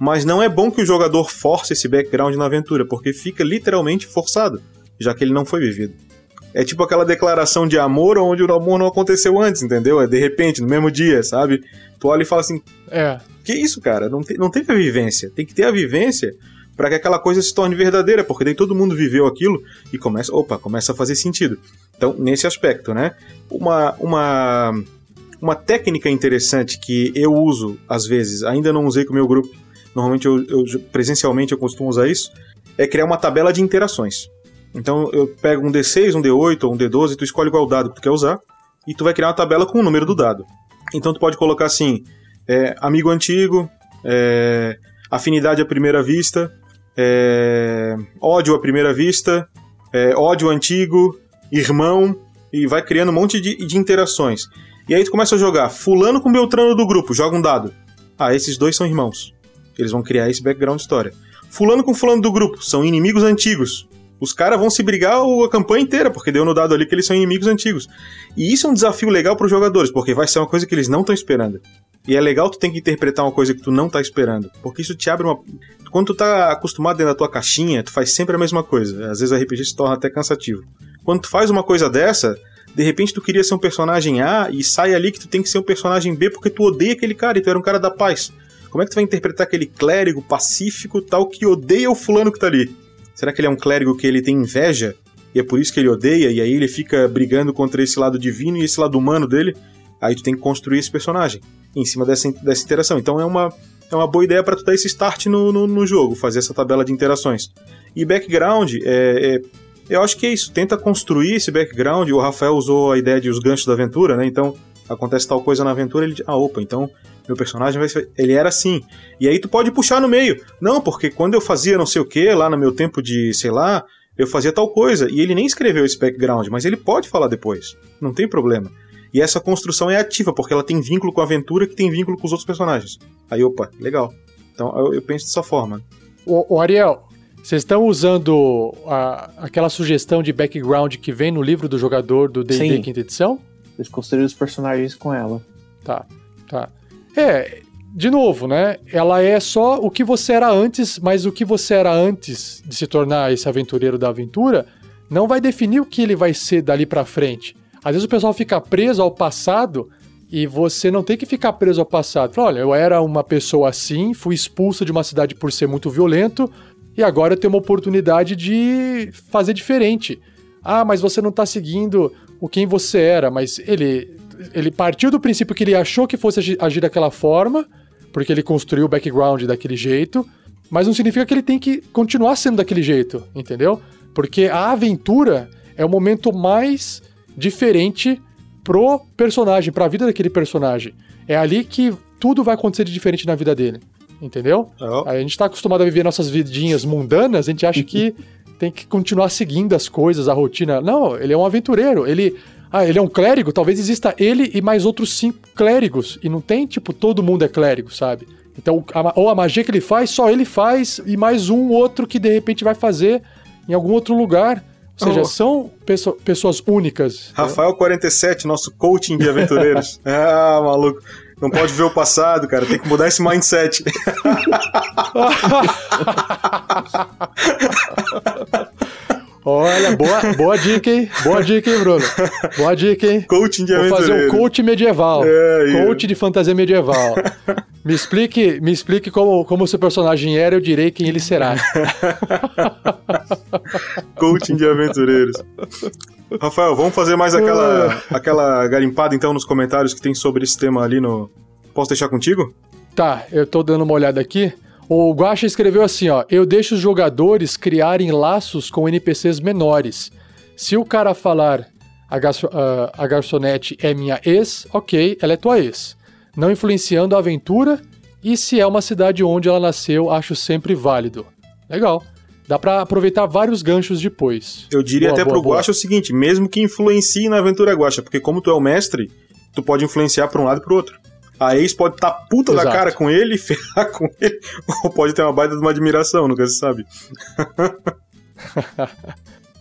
mas não é bom que o jogador force esse background na aventura, porque fica literalmente forçado, já que ele não foi vivido. É tipo aquela declaração de amor onde o amor não aconteceu antes, entendeu? É de repente, no mesmo dia, sabe? Tu olha e fala assim: É. Que isso, cara? Não, te, não teve a vivência. Tem que ter a vivência para que aquela coisa se torne verdadeira, porque daí todo mundo viveu aquilo e começa, opa, começa a fazer sentido. Então, nesse aspecto, né? Uma, uma, uma técnica interessante que eu uso às vezes, ainda não usei com o meu grupo, normalmente eu, eu, presencialmente eu costumo usar isso, é criar uma tabela de interações. Então eu pego um D6, um D8 ou um D12, tu escolhe qual dado que tu quer usar, e tu vai criar uma tabela com o número do dado. Então tu pode colocar assim, é, amigo antigo, é, afinidade à primeira vista, é, ódio à primeira vista, é, ódio antigo, irmão, e vai criando um monte de, de interações. E aí tu começa a jogar fulano com Beltrano do grupo, joga um dado. Ah, esses dois são irmãos. Eles vão criar esse background história. Fulano com fulano do grupo são inimigos antigos. Os caras vão se brigar a campanha inteira, porque deu no dado ali que eles são inimigos antigos. E isso é um desafio legal para os jogadores, porque vai ser uma coisa que eles não estão esperando. E é legal tu tem que interpretar uma coisa que tu não tá esperando, porque isso te abre uma quando tu tá acostumado dentro da tua caixinha, tu faz sempre a mesma coisa. Às vezes o RPG se torna até cansativo. Quando tu faz uma coisa dessa, de repente tu queria ser um personagem A e sai ali que tu tem que ser um personagem B porque tu odeia aquele cara e tu era um cara da paz. Como é que tu vai interpretar aquele clérigo pacífico tal que odeia o fulano que tá ali? Será que ele é um clérigo que ele tem inveja e é por isso que ele odeia e aí ele fica brigando contra esse lado divino e esse lado humano dele? Aí tu tem que construir esse personagem em cima dessa, dessa interação. Então é uma, é uma boa ideia para tu dar esse start no, no, no, jogo, fazer essa tabela de interações. E background, é, é, eu acho que é isso. Tenta construir esse background. O Rafael usou a ideia de os ganchos da aventura, né? Então acontece tal coisa na aventura, ele ah, opa, então meu personagem vai ser... ele era assim. E aí tu pode puxar no meio. Não, porque quando eu fazia não sei o que lá no meu tempo de, sei lá, eu fazia tal coisa. E ele nem escreveu esse background, mas ele pode falar depois. Não tem problema. E essa construção é ativa, porque ela tem vínculo com a aventura que tem vínculo com os outros personagens. Aí, opa, legal. Então eu, eu penso dessa forma. O, o Ariel, vocês estão usando a, aquela sugestão de background que vem no livro do jogador do D&D quinta edição? Eles construíram os personagens com ela. Tá, tá. É, de novo, né? Ela é só o que você era antes, mas o que você era antes de se tornar esse aventureiro da aventura não vai definir o que ele vai ser dali para frente. Às vezes o pessoal fica preso ao passado e você não tem que ficar preso ao passado. Fala, olha, eu era uma pessoa assim, fui expulso de uma cidade por ser muito violento, e agora eu tenho uma oportunidade de fazer diferente. Ah, mas você não está seguindo o quem você era, mas ele ele partiu do princípio que ele achou que fosse agir, daquela forma, porque ele construiu o background daquele jeito, mas não significa que ele tem que continuar sendo daquele jeito, entendeu? Porque a aventura é o momento mais diferente pro personagem, pra vida daquele personagem. É ali que tudo vai acontecer de diferente na vida dele. Entendeu? Oh. A gente tá acostumado a viver nossas vidinhas mundanas, a gente acha que [laughs] tem que continuar seguindo as coisas, a rotina. Não, ele é um aventureiro. Ele. Ah, ele é um clérigo? Talvez exista ele e mais outros cinco clérigos. E não tem, tipo, todo mundo é clérigo, sabe? Então, a, ou a magia que ele faz, só ele faz, e mais um outro que de repente vai fazer em algum outro lugar. Ou seja, Oh. são pesso- pessoas únicas. Rafael 47, nosso coaching de aventureiros. [laughs] ah, maluco. Não pode ver o passado, cara. Tem que mudar esse mindset. [laughs] Olha, boa, boa dica, hein? Boa dica, hein, Bruno? Boa dica, hein? coaching de Vou fazer um coach medieval. É, coach de fantasia medieval. Me explique, me explique como, como o seu personagem era, eu direi quem ele será. [laughs] Coaching de aventureiros. Rafael, vamos fazer mais aquela, aquela garimpada então nos comentários que tem sobre esse tema ali no. Posso deixar contigo? Tá, eu tô dando uma olhada aqui. O Guaxa escreveu assim, ó: "Eu deixo os jogadores criarem laços com NPCs menores. Se o cara falar a, garço- ah, a garçonete é minha ex, ok, ela é tua ex. Não influenciando a aventura e se é uma cidade onde ela nasceu, acho sempre válido. Legal. Dá pra aproveitar vários ganchos depois. Eu diria Boa, até boa, pro boa. Guacha o seguinte: mesmo que influencie na aventura Guacha, porque como tu é o mestre, tu pode influenciar pra um lado e pro outro. A ex pode estar tá puta da Exato. cara com ele, ferrar com ele, ou pode ter uma baita de uma admiração, nunca se sabe. [laughs]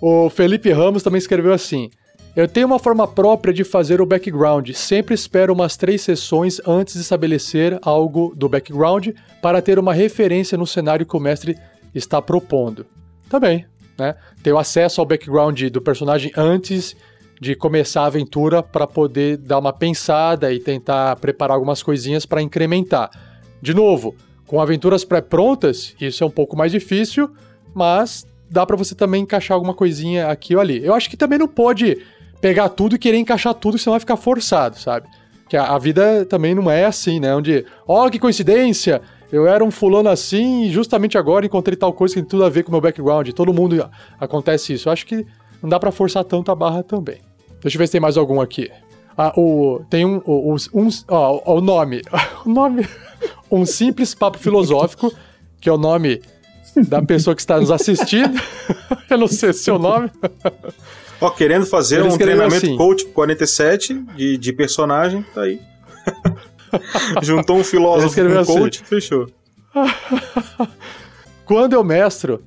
O Felipe Ramos também escreveu assim: Eu tenho uma forma própria de fazer o background. Sempre espero umas três sessões antes de estabelecer algo do background para ter uma referência no cenário que o mestre está propondo. Tá bem, né? Ter o acesso ao background do personagem antes de começar a aventura para poder dar uma pensada e tentar preparar algumas coisinhas para incrementar. De novo, com aventuras pré-prontas, isso é um pouco mais difícil, mas dá pra você também encaixar alguma coisinha aqui ou ali. Eu acho que também não pode pegar tudo e querer encaixar tudo, senão vai ficar forçado, sabe? Que a, vida também não é assim, né? Onde, ó, que coincidência! Eu era um fulano assim e justamente agora encontrei tal coisa que tem tudo a ver com o meu background. Todo mundo acontece isso. Eu acho que não dá pra forçar tanto a barra também. Deixa eu ver se tem mais algum aqui. Ah, o, tem um, o, um, ó, o nome. [laughs] O nome. Um simples papo filosófico, que é o nome da pessoa que está nos assistindo. [laughs] Eu não sei se é o nome. Ó, querendo fazer Ele um treinamento assim. coach 47 de, de personagem, tá aí. [laughs] Juntou um filósofo com um assim. coach, fechou. Quando eu mestro,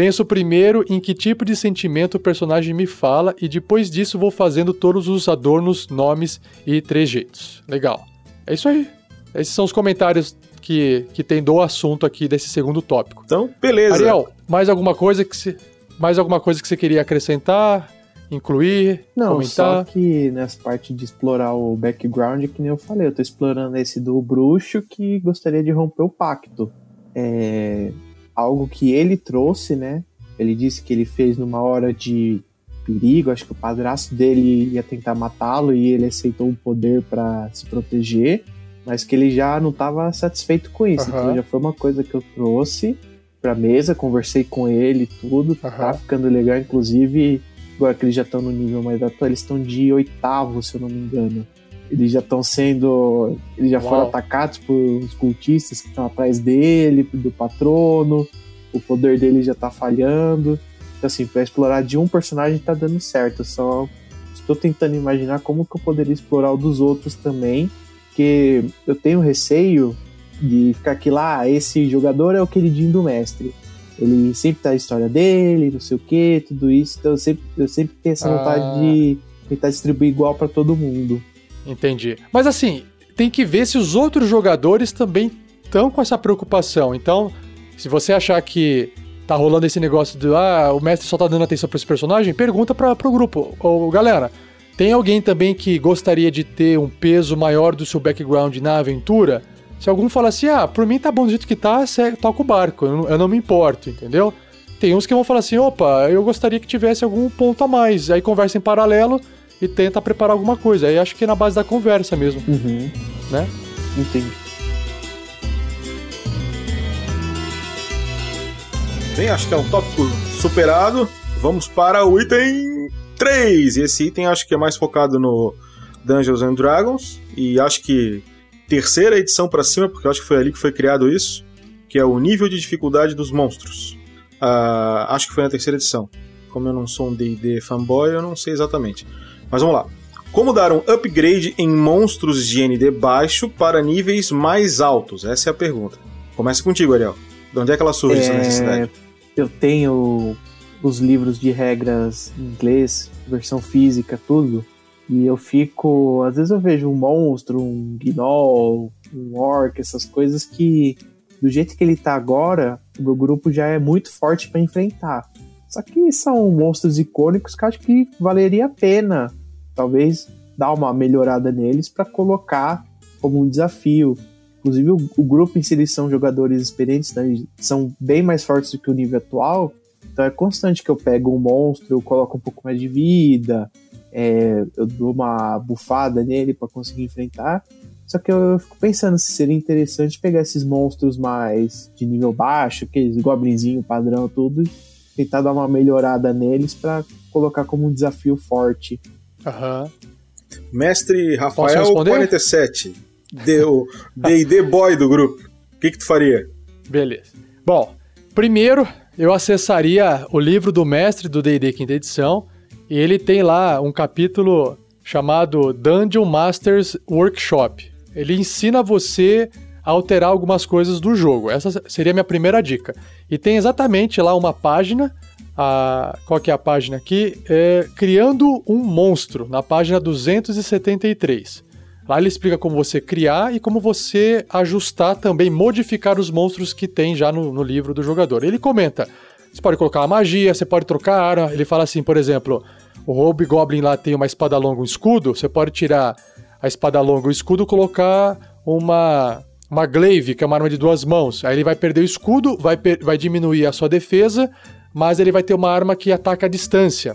penso primeiro em que tipo de sentimento o personagem me fala e depois disso vou fazendo todos os adornos, nomes e trejeitos. Legal. É isso aí. Esses são os comentários que, que tem do assunto aqui desse segundo tópico. Então, beleza. Ariel, mais alguma coisa que se, mais alguma coisa que você queria acrescentar, incluir, Não, comentar? só que nessa parte de explorar o background, que nem eu falei, eu tô explorando esse do bruxo que gostaria de romper o pacto. É algo que ele trouxe, né? Ele disse que ele fez numa hora de perigo, acho que o padrasto dele ia tentar matá-lo e ele aceitou o poder para se proteger, mas que ele já não estava satisfeito com isso. Aham. Então já foi uma coisa que eu trouxe pra mesa, conversei com ele e tudo, tá Aham. ficando legal, inclusive agora que eles já estão no nível mais atual, eles estão de oitavo, se eu não me engano. Eles já estão sendo. Eles já Uau. foram atacados por uns cultistas que estão atrás dele, do patrono. O poder dele já tá falhando. Então, assim, pra explorar de um personagem tá dando certo. Só estou tentando imaginar como que eu poderia explorar o dos outros também. Porque eu tenho receio de ficar aqui lá, esse jogador é o queridinho do mestre. Ele sempre tá a história dele, não sei o que, tudo isso. Então eu sempre, eu sempre tenho essa Ah. vontade de tentar distribuir igual pra todo mundo. Entendi. Mas assim, tem que ver se os outros jogadores também estão com essa preocupação. Então, se você achar que tá rolando esse negócio de ah, o mestre só tá dando atenção pra esse personagem, pergunta para pro grupo. Ô, galera, tem alguém também que gostaria de ter um peso maior do seu background na aventura? Se algum fala assim, ah, por mim tá bom do jeito que tá, toca o barco, eu não, eu não me importo, entendeu? Tem uns que vão falar assim, opa, eu gostaria que tivesse algum ponto a mais. Aí conversa em paralelo e tenta preparar alguma coisa. Aí acho que é na base da conversa mesmo, Uhum, né? entendi. Bem, acho que é um tópico superado. Vamos para o item 3. E esse item acho que é mais focado no Dungeons and Dragons. E acho que terceira edição para cima, porque acho que foi ali que foi criado isso, que é o nível de dificuldade dos monstros. Ah, acho que foi na terceira edição. Como eu não sou um D&D fanboy, eu não sei exatamente. Mas vamos lá. Como dar um upgrade em monstros de ND baixo para níveis mais altos? Essa é a pergunta. Começa contigo, Ariel. De onde é que ela surge essa É, necessidade? Eu tenho os livros de regras em inglês, versão física, tudo. E eu fico. Às vezes eu vejo um monstro, um gnoll, um orc, essas coisas que, do jeito que ele tá agora, o meu grupo já é muito forte pra enfrentar. Só que são monstros icônicos que eu acho que valeria a pena, talvez, dar uma melhorada neles pra colocar como um desafio. Inclusive, o, o grupo em si eles são jogadores experientes, né? São bem mais fortes do que o nível atual. Então é constante que eu pego um monstro, eu coloco um pouco mais de vida, é, eu dou uma bufada nele para conseguir enfrentar. Só que eu fico pensando se seria interessante pegar esses monstros mais de nível baixo, aqueles goblinzinho padrão, tudo, tentar dar uma melhorada neles para colocar como um desafio forte. Aham. Mestre Rafael responder? 47, de- o D&D boy do grupo. O que, que tu faria? Beleza. Bom, primeiro eu acessaria o livro do mestre do D&D quinta edição e ele tem lá um capítulo chamado Dungeon Masters Workshop. Ele ensina você a alterar algumas coisas do jogo. Essa seria a minha primeira dica. E tem exatamente lá uma página, a, qual que é a página aqui? É, Criando um Monstro, na página 273. Lá ele explica como você criar e como você ajustar também, modificar os monstros que tem já no, no livro do jogador. Ele comenta: você pode colocar uma magia, você pode trocar arma. Ele fala assim, por exemplo, o Hobgoblin lá tem uma espada longa um escudo, você pode tirar a espada longa o escudo colocar uma, uma glaive, que é uma arma de duas mãos. Aí ele vai perder o escudo, vai, vai diminuir a sua defesa, mas ele vai ter uma arma que ataca à distância.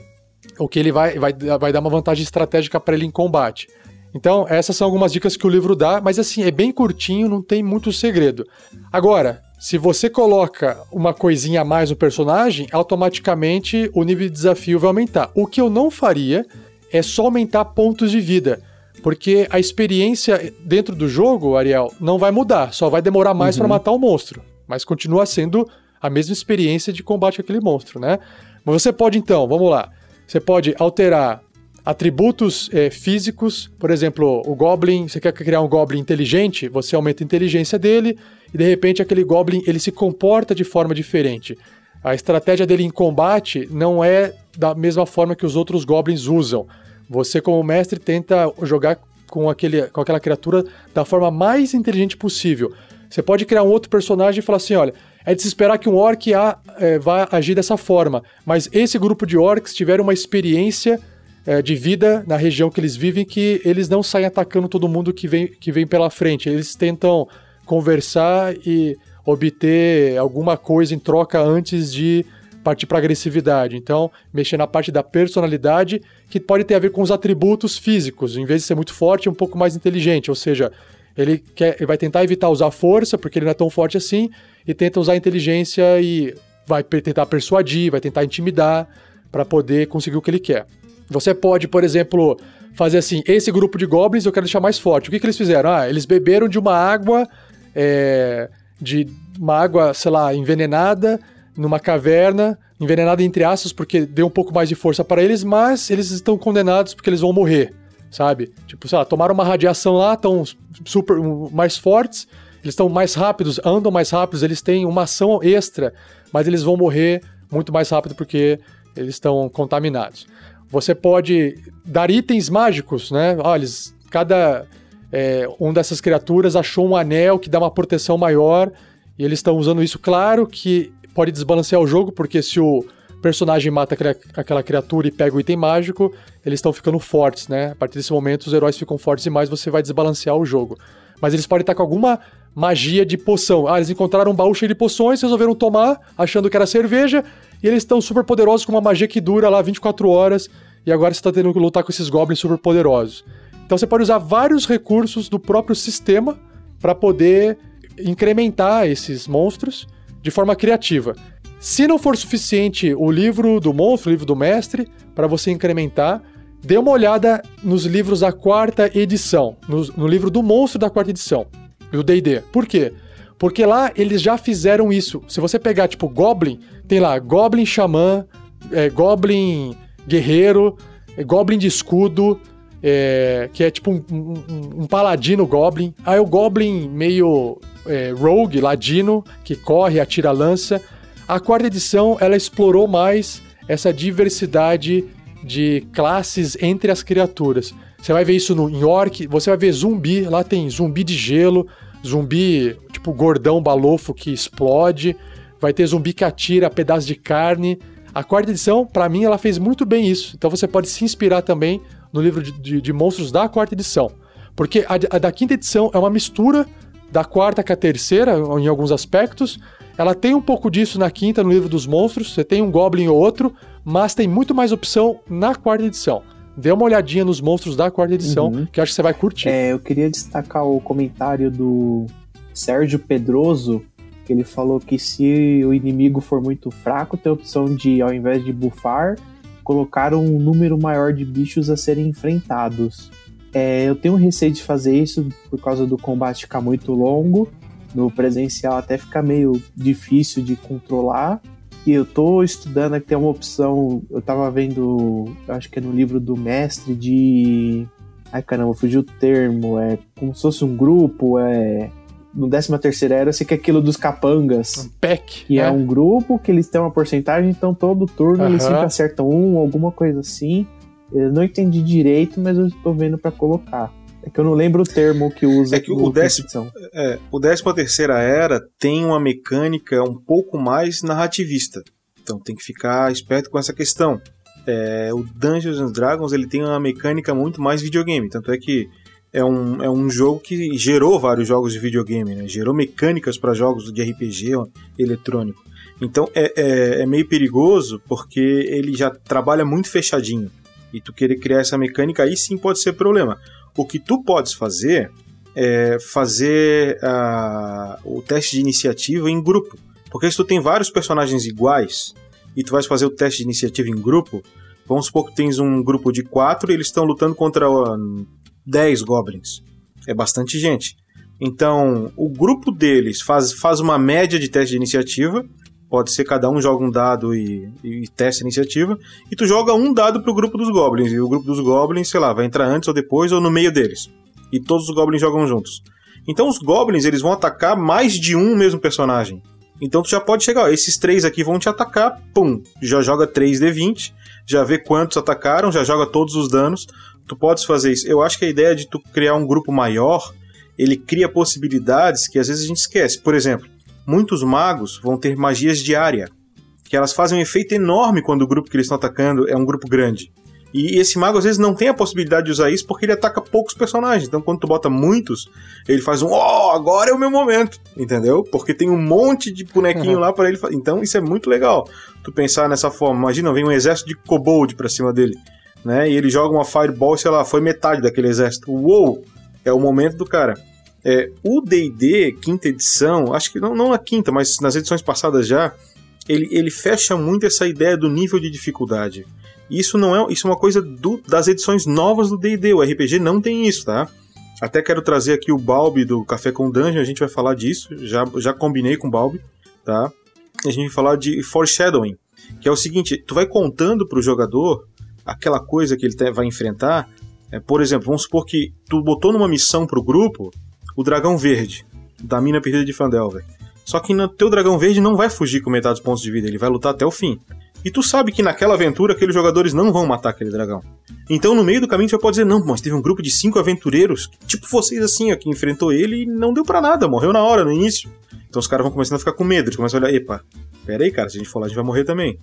O que ele vai, vai, vai dar uma vantagem estratégica para ele em combate. Então, essas são algumas dicas que o livro dá, mas assim, é bem curtinho, não tem muito segredo. Agora, se você coloca uma coisinha a mais no personagem, automaticamente o nível de desafio vai aumentar. O que eu não faria é só aumentar pontos de vida, porque a experiência dentro do jogo, Ariel, não vai mudar, só vai demorar mais para matar o monstro, mas continua sendo a mesma experiência de combate àquele monstro, né? Mas você pode então, vamos lá, você pode alterar atributos eh, físicos, por exemplo, o Goblin, você quer criar um Goblin inteligente, você aumenta a inteligência dele e de repente aquele Goblin ele se comporta de forma diferente. A estratégia dele em combate não é da mesma forma que os outros Goblins usam. Você, como mestre, tenta jogar com, aquele, com aquela criatura da forma mais inteligente possível. Você pode criar um outro personagem e falar assim: olha, é de se esperar que um orc a, eh, vá agir dessa forma, mas esse grupo de orcs tiveram uma experiência eh, de vida na região que eles vivem que eles não saem atacando todo mundo que vem, que vem pela frente. Eles tentam conversar e obter alguma coisa em troca antes de partir para agressividade. Então, mexer na parte da personalidade, que pode ter a ver com os atributos físicos. Em vez de ser muito forte, é um pouco mais inteligente. Ou seja, ele, quer, ele vai tentar evitar usar força, porque ele não é tão forte assim, e tenta usar inteligência e vai tentar persuadir, vai tentar intimidar para poder conseguir o que ele quer. Você pode, por exemplo, fazer assim: esse grupo de goblins eu quero deixar mais forte. O que, que eles fizeram? Ah, eles beberam de uma água, é, de uma água, sei lá, envenenada numa caverna, envenenada entre aspas, porque deu um pouco mais de força para eles, mas eles estão condenados porque eles vão morrer, sabe? Tipo, sei lá, tomaram uma radiação lá, estão super mais fortes, eles estão mais rápidos, andam mais rápidos, eles têm uma ação extra, mas eles vão morrer muito mais rápido porque eles estão contaminados. Você pode dar itens mágicos, né? Olha, cada é, um dessas criaturas achou um anel que dá uma proteção maior e eles estão usando isso. Claro que pode desbalancear o jogo, porque se o personagem mata aquela, criatura e pega o item mágico, eles estão ficando fortes, né? A partir desse momento, os heróis ficam fortes demais, você vai desbalancear o jogo. Mas eles podem estar com alguma magia de poção. Ah, eles encontraram um baú cheio de poções, resolveram tomar, achando que era cerveja, e eles estão super poderosos com uma magia que dura lá 24 horas, e agora você está tendo que lutar com esses goblins super poderosos. Então você pode usar vários recursos do próprio sistema para poder incrementar esses monstros de forma criativa. Se não for suficiente o livro do monstro, o livro do mestre, para você incrementar, dê uma olhada nos livros da quarta edição, no, no livro do monstro da quarta edição, do D&D. Por quê? Porque lá eles já fizeram isso. Se você pegar, tipo, Goblin, tem lá Goblin Xamã, é, Goblin Guerreiro, é, Goblin de Escudo, é, que é tipo um, um, um, paladino Goblin. Aí o Goblin meio é, rogue, ladino, que corre, atira lança. A quarta edição, ela explorou mais essa diversidade de classes entre as criaturas. Você vai ver isso no, em Orc, você vai ver zumbi, lá tem zumbi de gelo, zumbi tipo gordão balofo que explode, vai ter zumbi que atira pedaços de carne. A quarta edição, para mim, ela fez muito bem isso. Então você pode se inspirar também no livro de, de, de monstros da quarta edição. Porque a, a, da quinta edição é uma mistura da quarta com a terceira, em alguns aspectos. Ela tem um pouco disso na quinta, no livro dos monstros. Você tem um Goblin ou outro, mas tem muito mais opção na quarta edição. Dê uma olhadinha nos monstros da quarta edição, uhum. que eu acho que você vai curtir. É, eu queria destacar o comentário do Sérgio Pedroso, que ele falou que se o inimigo for muito fraco, tem a opção de, ao invés de bufar, colocar um número maior de bichos a serem enfrentados. É, eu tenho receio de fazer isso por causa do combate ficar muito longo. No presencial até fica meio difícil de controlar. E eu tô estudando que tem uma opção. Eu tava vendo, acho que é no livro do mestre de. Ai caramba, fugiu o termo. É como se fosse um grupo, é. No 13 terceira era, eu sei que é aquilo dos capangas. Um pack. Que é. é. um grupo que eles têm uma porcentagem, então todo turno eles sempre acertam um, alguma coisa assim. Eu não entendi direito, mas eu estou vendo para colocar. É que eu não lembro o termo que usa. É que o décimo, é, o décima terceira era tem uma mecânica um pouco mais narrativista. Então tem que ficar esperto com essa questão. É, o Dungeons and Dragons ele tem uma mecânica muito mais videogame. Tanto é que é um, é um jogo que gerou vários jogos de videogame, né? gerou mecânicas para jogos de RPG eletrônico. Então é, é, é meio perigoso porque ele já trabalha muito fechadinho e tu querer criar essa mecânica, aí sim pode ser problema. O que tu podes fazer é fazer uh, o teste de iniciativa em grupo. Porque se tu tem vários personagens iguais e tu vais fazer o teste de iniciativa em grupo, vamos supor que tens um grupo de quatro e eles estão lutando contra uh, 10 goblins. É bastante gente. Então, o grupo deles faz, faz uma média de teste de iniciativa Pode ser cada um joga um dado e, e testa a iniciativa. E tu joga um dado pro grupo dos goblins. E o grupo dos goblins, sei lá, vai entrar antes ou depois ou no meio deles. E todos os goblins jogam juntos. Então os goblins, eles vão atacar mais de um mesmo personagem. Então tu já pode chegar, ó, esses três aqui vão te atacar, pum, já joga 3d20, já vê quantos atacaram, já joga todos os danos. Tu podes fazer isso. Eu acho que a ideia de tu criar um grupo maior, ele cria possibilidades que às vezes a gente esquece. Por exemplo, muitos magos vão ter magias de área, que elas fazem um efeito enorme quando o grupo que eles estão atacando é um grupo grande. E esse mago às vezes não tem a possibilidade de usar isso porque ele ataca poucos personagens. Então quando tu bota muitos, ele faz um ó, oh, agora é o meu momento, entendeu? Porque tem um monte de bonequinho uhum. [laughs] lá para ele. Então isso é muito legal. Tu pensar nessa forma. Imagina, vem um exército de kobold para cima dele, né? E ele joga uma fireball, sei lá, foi metade daquele exército. Uou! É o momento do cara. É, o D&D, quinta edição, acho que não, não na quinta, mas nas edições passadas já, ele, ele fecha muito essa ideia do nível de dificuldade. Isso não é, isso é uma coisa do, das edições novas do D&D, o RPG não tem isso, tá? Até quero trazer aqui o Balbi do Café com Dungeon, a gente vai falar disso, já, já combinei com o Balbi, tá? A gente vai falar de foreshadowing, que é o seguinte, tu vai contando pro jogador aquela coisa que ele vai enfrentar, é, por exemplo, vamos supor que tu botou numa missão pro grupo, o dragão verde, da mina perdida de Fandelver. Só que no teu dragão verde não vai fugir com metade dos pontos de vida, ele vai lutar até o fim. E tu sabe que naquela aventura aqueles jogadores não vão matar aquele dragão. Então no meio do caminho você pode dizer, não, mas teve um grupo de cinco aventureiros, tipo vocês assim, ó, que enfrentou ele e não deu para nada, morreu na hora, no início. Então os caras vão começando a ficar com medo, eles começam a olhar, epa, pera aí, cara, se a gente for lá a gente vai morrer também.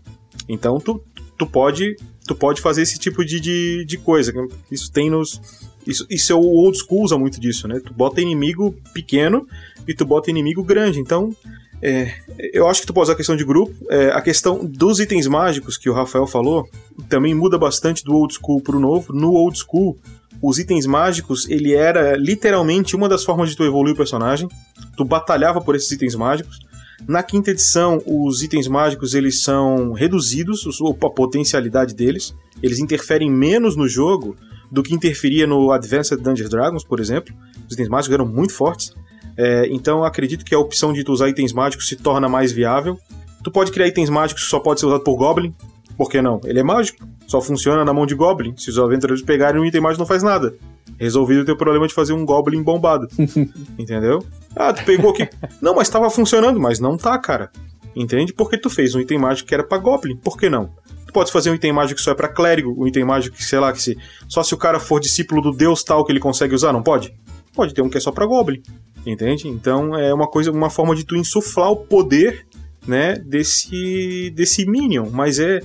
Então tu, tu pode tu pode fazer esse tipo de, de, de coisa. Isso tem nos, isso, isso é o old school usa muito disso, né? Tu bota inimigo pequeno e tu bota inimigo grande. Então, é, eu acho que tu pode usar a questão de grupo. É, a questão dos itens mágicos que o Rafael falou também muda bastante do old school pro novo. No old school, os itens mágicos, ele era literalmente uma das formas de tu evoluir o personagem. Tu batalhava por esses itens mágicos. Na quinta edição, os itens mágicos eles são reduzidos, a potencialidade deles. Eles interferem menos no jogo do que interferia no Advanced Dungeons Dragons, por exemplo. Os itens mágicos eram muito fortes. É, então acredito que a opção de tu usar itens mágicos se torna mais viável. Tu pode criar itens mágicos que só pode ser usado por Goblin. Por que não? Ele é mágico. Só funciona na mão de Goblin. Se os aventureiros pegarem um item mágico, não faz nada. Resolvido o teu problema de fazer um Goblin bombado. [laughs] Entendeu? Ah, tu pegou aqui. Não, mas tava funcionando, mas não tá, cara. Entende? Porque tu fez um item mágico que era pra Goblin. Por que não? Tu pode fazer um item mágico que só é pra clérigo, um item mágico que, sei lá, que se, só se o cara for discípulo do deus tal que ele consegue usar, não pode? Pode ter um que é só pra Goblin. Entende? Então é uma coisa, uma forma de tu insuflar o poder, né, desse desse minion, mas é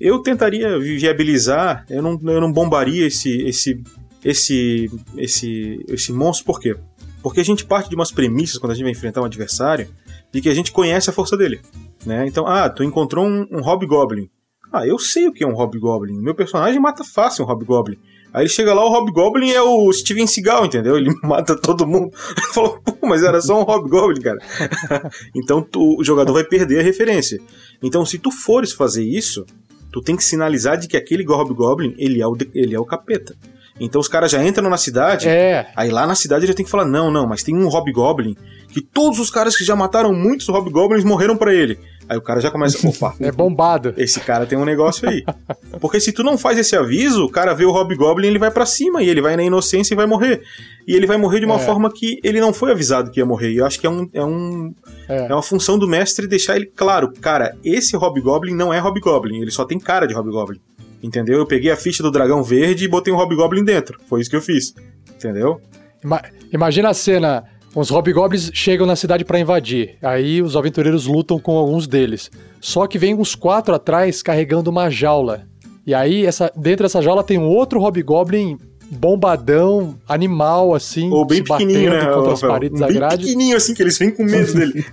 eu tentaria viabilizar, eu não, eu não bombaria esse esse esse esse esse monstro por quê? Porque a gente parte de umas premissas quando a gente vai enfrentar um adversário de que a gente conhece a força dele, né? Então, ah, tu encontrou um, um Hobgoblin. Ah, eu sei o que é um Hobgoblin. Meu personagem mata fácil um Hobgoblin. Aí ele chega lá, o Hobgoblin é o Steven Seagal, entendeu? Ele [laughs] mata todo mundo. Ele falou, pô, mas era só um Hobgoblin, cara. [laughs] então tu, o jogador vai perder a referência. Então, se tu fores fazer isso, tu tem que sinalizar de que aquele Hobgoblin, ele é o, ele é o capeta. Então os caras já entram na cidade, É. aí lá na cidade já tem que falar, não, não, mas tem um Hobgoblin que todos os caras que já mataram muitos Hobgoblins morreram pra ele. Aí o cara já começa, [laughs] opa, É bombado. esse cara tem um negócio aí. [laughs] Porque se tu não faz esse aviso, o cara vê o Hobgoblin, ele vai pra cima e ele vai na inocência e vai morrer. E ele vai morrer de uma É. forma que ele não foi avisado que ia morrer. E eu acho que é, um, é, um, É. é uma função do mestre deixar ele claro, cara, esse Hobgoblin não é Hobgoblin, ele só tem cara de Hobgoblin. Entendeu? Eu peguei a ficha do dragão verde e botei um Hobgoblin dentro. Foi isso que eu fiz. Entendeu? Ima- imagina a cena. Uns hobgoblins chegam na cidade pra invadir. Aí os aventureiros lutam com alguns deles. Só que vem uns quatro atrás carregando uma jaula. E aí, essa, dentro dessa jaula tem um outro hobgoblin bombadão, animal, assim, Ou bem se pequenininho, batendo né? contra as Rafael? paredes Um da bem grade. pequenininho assim, que eles vêm com medo dele. [laughs] [laughs]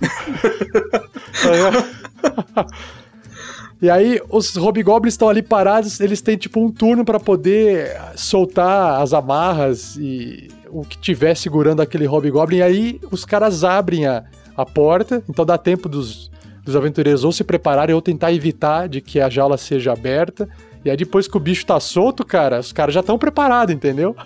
[laughs] E aí, os hobgoblins estão ali parados, eles têm tipo um turno pra poder soltar as amarras e o que tiver segurando aquele hobgoblin. E aí, os caras abrem a, a porta, então dá tempo dos, dos aventureiros ou se prepararem ou tentar evitar de que a jaula seja aberta. E aí, depois que o bicho tá solto, cara, os caras já estão preparados, entendeu? [laughs]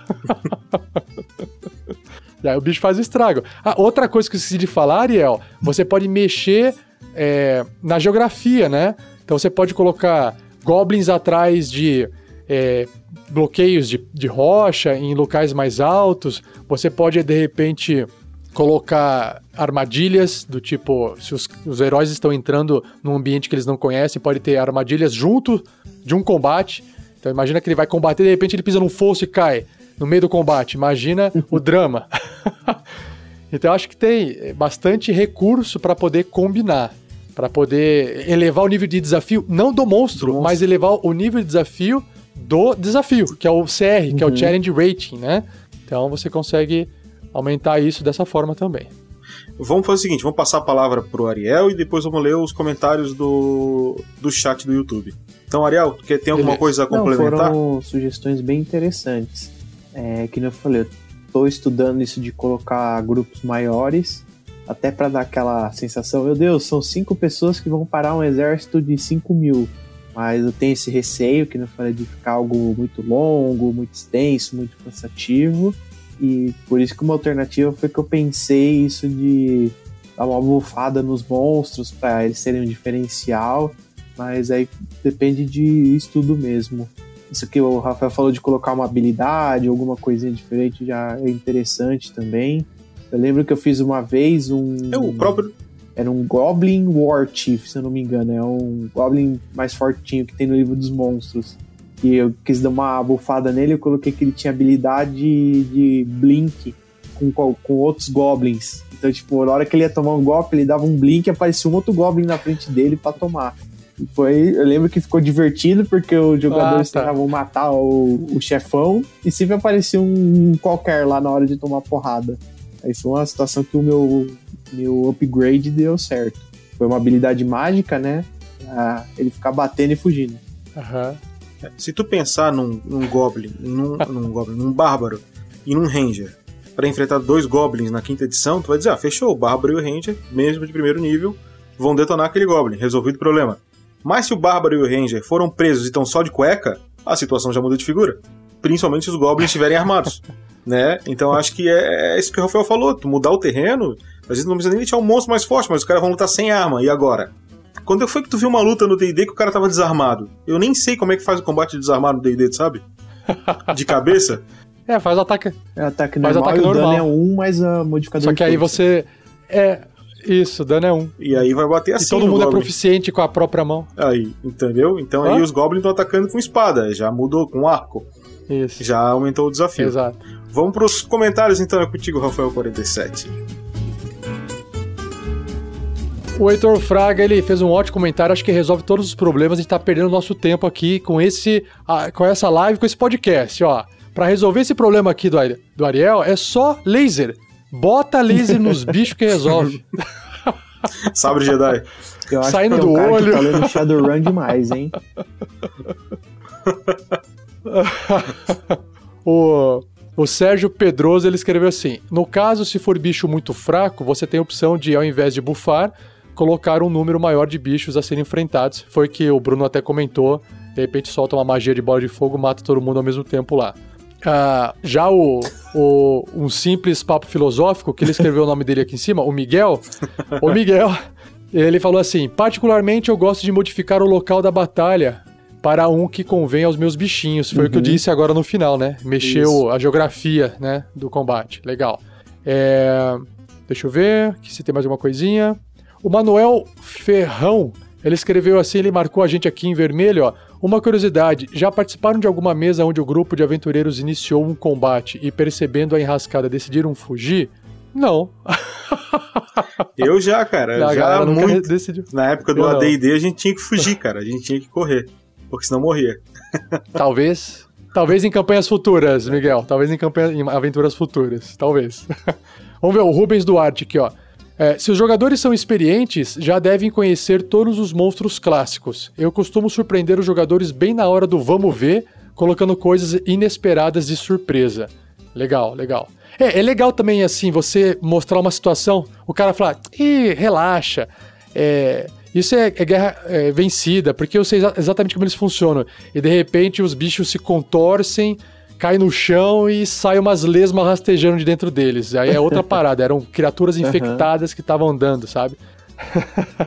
E aí o bicho faz o estrago. Ah, outra coisa que eu esqueci de falar, Ariel, você pode mexer é, na geografia, né? Então você pode colocar goblins atrás de é, bloqueios de, de rocha em locais mais altos. Você pode, de repente, colocar armadilhas do tipo, se os, os heróis estão entrando num ambiente que eles não conhecem, pode ter armadilhas junto de um combate. Então imagina que ele vai combater, de repente ele pisa num fosso e cai no meio do combate. Imagina o [laughs] drama. [laughs] então eu acho que tem bastante recurso para poder combinar, para poder elevar o nível de desafio, não do monstro, Do monstro. mas elevar o nível de desafio do desafio, que é o CR, que é o Uhum. Challenge Rating, né? Então você consegue aumentar isso dessa forma também. Vamos fazer o seguinte, vamos passar a palavra pro Ariel e depois vamos ler os comentários do, do chat do YouTube. Então, Ariel, tu quer, tem alguma Beleza. coisa a Não, complementar? foram sugestões bem interessantes. É, que nem eu falei, eu tô estudando isso de colocar grupos maiores, até para dar aquela sensação, meu Deus, são cinco pessoas que vão parar um exército de 5 mil. Mas eu tenho esse receio, que eu falei, de ficar algo muito longo, muito extenso, muito cansativo. E por isso que uma alternativa foi que eu pensei isso de dar uma bufada nos monstros para eles serem um diferencial. Mas aí depende de estudo mesmo. Isso que o Rafael falou de colocar uma habilidade, alguma coisinha diferente já é interessante também. Eu lembro que eu fiz uma vez um. É o próprio. Era um Goblin War Chief, se eu não me engano. É um Goblin mais fortinho que tem no livro dos monstros. E eu quis dar uma bufada nele, eu coloquei que ele tinha habilidade de blink com, co- com outros goblins. Então, tipo, na hora que ele ia tomar um golpe, ele dava um blink e aparecia um outro goblin na frente dele pra tomar. E foi, eu lembro que ficou divertido porque os jogadores Ah, tá. tentavam matar o, o chefão e sempre aparecia um qualquer lá na hora de tomar porrada. Aí foi uma situação que o meu meu upgrade deu certo. Foi uma habilidade mágica, né? Pra ele ficar batendo e fugindo. Aham. Se tu pensar num, num Goblin, num, [laughs] num Goblin, num Bárbaro e num Ranger, pra enfrentar dois Goblins na quinta edição, tu vai dizer, ah, fechou, o Bárbaro e o Ranger, mesmo de primeiro nível, vão detonar aquele Goblin, resolvido o problema. Mas se o Bárbaro e o Ranger foram presos e estão só de cueca, a situação já muda de figura. Principalmente se os Goblins estiverem armados. [laughs] Né? Então acho que é, é isso que o Rafael falou. Tu mudar o terreno, às vezes não precisa nem deixar um monstro mais forte, mas os caras vão lutar sem arma. E agora? Quando foi que tu viu uma luta no D&D que o cara tava desarmado? Eu nem sei como é que faz o combate desarmado no D&D, tu sabe? [laughs] De cabeça? É, faz ataque. É ataque Faz normal ataque e o dano normal. é um, mas a modificador Só que aí força. você. É. Isso, dano é um. E aí vai bater assim e todo mundo é Goblin. proficiente com a própria mão. Aí, entendeu? Então Hã? aí os Goblins estão atacando com espada, já mudou com arco, Isso. já aumentou o desafio. Exato. Vamos pros comentários então, é contigo, Rafael47. O Heitor Fraga, ele fez um ótimo comentário, acho que resolve todos os problemas. A gente tá perdendo nosso tempo aqui com esse, com essa live, com esse podcast, ó. Pra resolver esse problema aqui do, do Ariel, é só laser. Bota laser nos [laughs] bichos que resolve. Sabre Jedi. Eu acho saindo que tem um do cara olho. que tá lendo Shadowrun demais, hein? [laughs] [laughs] O, o Sérgio Pedroso ele escreveu assim: No caso, se for bicho muito fraco, você tem a opção de, ao invés de bufar, colocar um número maior de bichos a serem enfrentados. Foi que o Bruno até comentou. De repente solta uma magia de bola de fogo, mata todo mundo ao mesmo tempo lá. Ah, já o, o- um simples papo filosófico, que ele escreveu o nome dele aqui em cima, o Miguel. O Miguel, ele falou assim: particularmente eu gosto de modificar o local da batalha para um que convém aos meus bichinhos. Foi o que eu disse agora no final, né? Mexeu Isso. a geografia, né, do combate. Legal. É, Deixa eu ver, se tem mais alguma coisinha. O Manuel Ferrão, ele escreveu assim, ele marcou a gente aqui em vermelho, ó. Uma curiosidade, já participaram de alguma mesa onde o grupo de aventureiros iniciou um combate e percebendo a enrascada decidiram fugir? Não. [laughs] Eu já, cara, já nunca muito. decidiu. Na época do. AD&D a gente tinha que fugir, cara, a gente tinha que correr, porque senão morria. Talvez. Talvez em campanhas futuras, Miguel. Talvez em, campanha, em aventuras futuras. Talvez. [laughs] Vamos ver, o Rubens Duarte aqui, ó. É, se os jogadores são experientes, já devem conhecer todos os monstros clássicos. Eu costumo surpreender os jogadores bem na hora do vamos ver, colocando coisas inesperadas de surpresa. Legal, legal. É, é legal também, assim, você mostrar uma situação, o cara falar, ih, relaxa, é, isso é, é guerra é, vencida, porque eu sei exa- exatamente como eles funcionam. E de repente os bichos se contorcem, caem no chão e saem umas lesmas rastejando de dentro deles. Aí é outra [laughs] parada, eram criaturas infectadas que estavam andando, sabe? [laughs]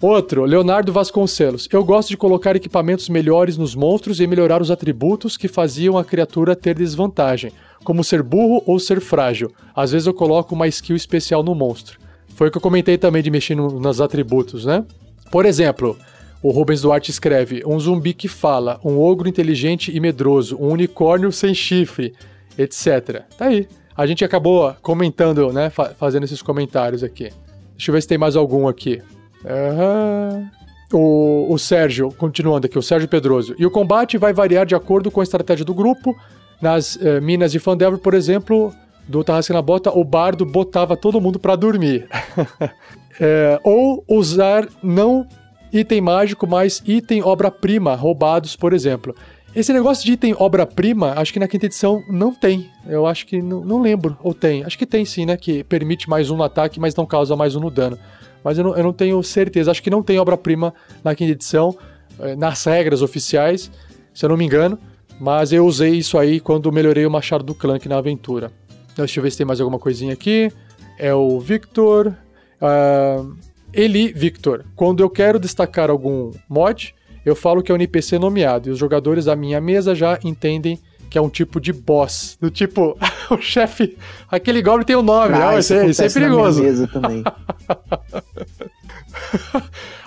Outro, Leonardo Vasconcelos. Eu gosto de colocar equipamentos melhores nos monstros e melhorar os atributos que faziam a criatura ter desvantagem, como ser burro ou ser frágil. Às vezes eu coloco uma skill especial no monstro. Foi o que eu comentei também de mexer no, nos atributos, né? Por exemplo, o Rubens Duarte escreve: um zumbi que fala, um ogro inteligente e medroso, um unicórnio sem chifre, etc. Tá aí. A gente acabou comentando, né? fa- fazendo esses comentários aqui. Deixa eu ver se tem mais algum aqui. Aham. O, o Sérgio, continuando aqui, o Sérgio Pedroso. E o combate vai variar de acordo com a estratégia do grupo. Nas eh, minas de Fandelver, por exemplo, do Tarrasque na Bota, o bardo botava todo mundo pra dormir. [laughs] É, ou usar não item mágico, mas item obra-prima roubados, por exemplo. Esse negócio de item obra-prima, acho que na quinta edição não tem. Eu acho que não, não lembro. Ou tem. Acho que tem sim, né? Que permite mais um no ataque, mas não causa mais um no dano. Mas eu não, eu não tenho certeza. Acho que não tem obra-prima na quinta edição, eh, nas regras oficiais, se eu não me engano. Mas eu usei isso aí quando melhorei o Machado do Clank na aventura. Deixa eu ver se tem mais alguma coisinha aqui. É o Victor. ah, Eli Victor. Quando eu quero destacar algum mod, eu falo que é um NPC nomeado. E os jogadores da minha mesa já entendem que é um tipo de boss. Do tipo, [laughs] o chefe. Aquele goblin tem um nome, Ah? Isso, é, isso é na perigoso. mesa também. [laughs]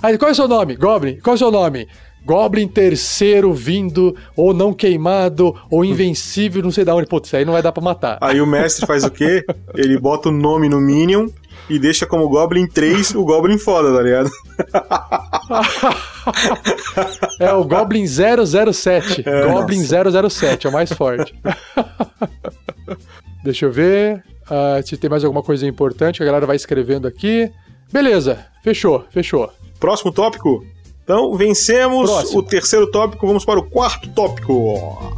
Aí, qual é o seu nome? Goblin. Qual é o seu nome? Goblin terceiro vindo, ou não queimado, ou invencível, não sei da onde. Putz, aí não vai dar pra matar. Aí o mestre faz o quê? Ele bota o nome no Minion e deixa como Goblin 3 o Goblin foda, tá ligado? [laughs] É o Goblin 007. É, Goblin 007, é o mais forte. [laughs] Deixa eu ver. ah, se tem mais alguma coisa importante, a galera vai escrevendo aqui. Beleza, fechou, fechou. Próximo tópico? Então, vencemos Próximo. o terceiro tópico, vamos para o quarto tópico.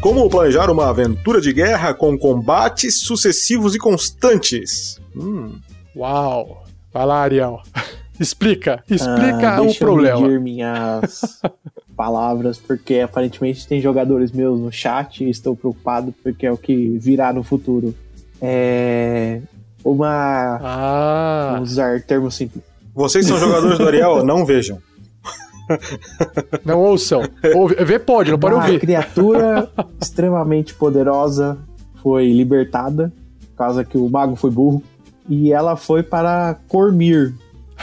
Como planejar uma aventura de guerra com combates sucessivos e constantes? Hum, Uau! Vai lá, Ariel. [laughs] explica, explica Ah, o deixa eu problema. medir minhas [laughs] palavras, porque aparentemente tem jogadores meus no chat e estou preocupado porque é o que virá no futuro. É. Uma. Ah, Vamos usar termos simples. Vocês são jogadores do Ariel? Não vejam. [laughs] não ouçam. Ouve, ver pode, não pode Uma ouvir. criatura [laughs] extremamente poderosa foi libertada, por causa que o mago foi burro, e ela foi para Cormir,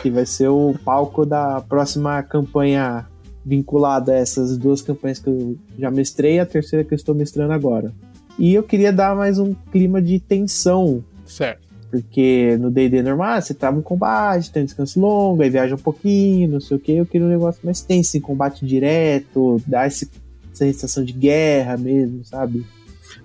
que vai ser o palco da próxima campanha vinculada a essas duas campanhas que eu já mestrei e a terceira que eu estou mestrando agora. E eu queria dar mais um clima de tensão Certo. Porque no D&D normal, você trava um combate, tem um descanso longo, aí viaja um pouquinho, não sei o que. Eu queria um negócio mais tenso, em combate direto, dar esse, essa sensação de guerra mesmo, sabe?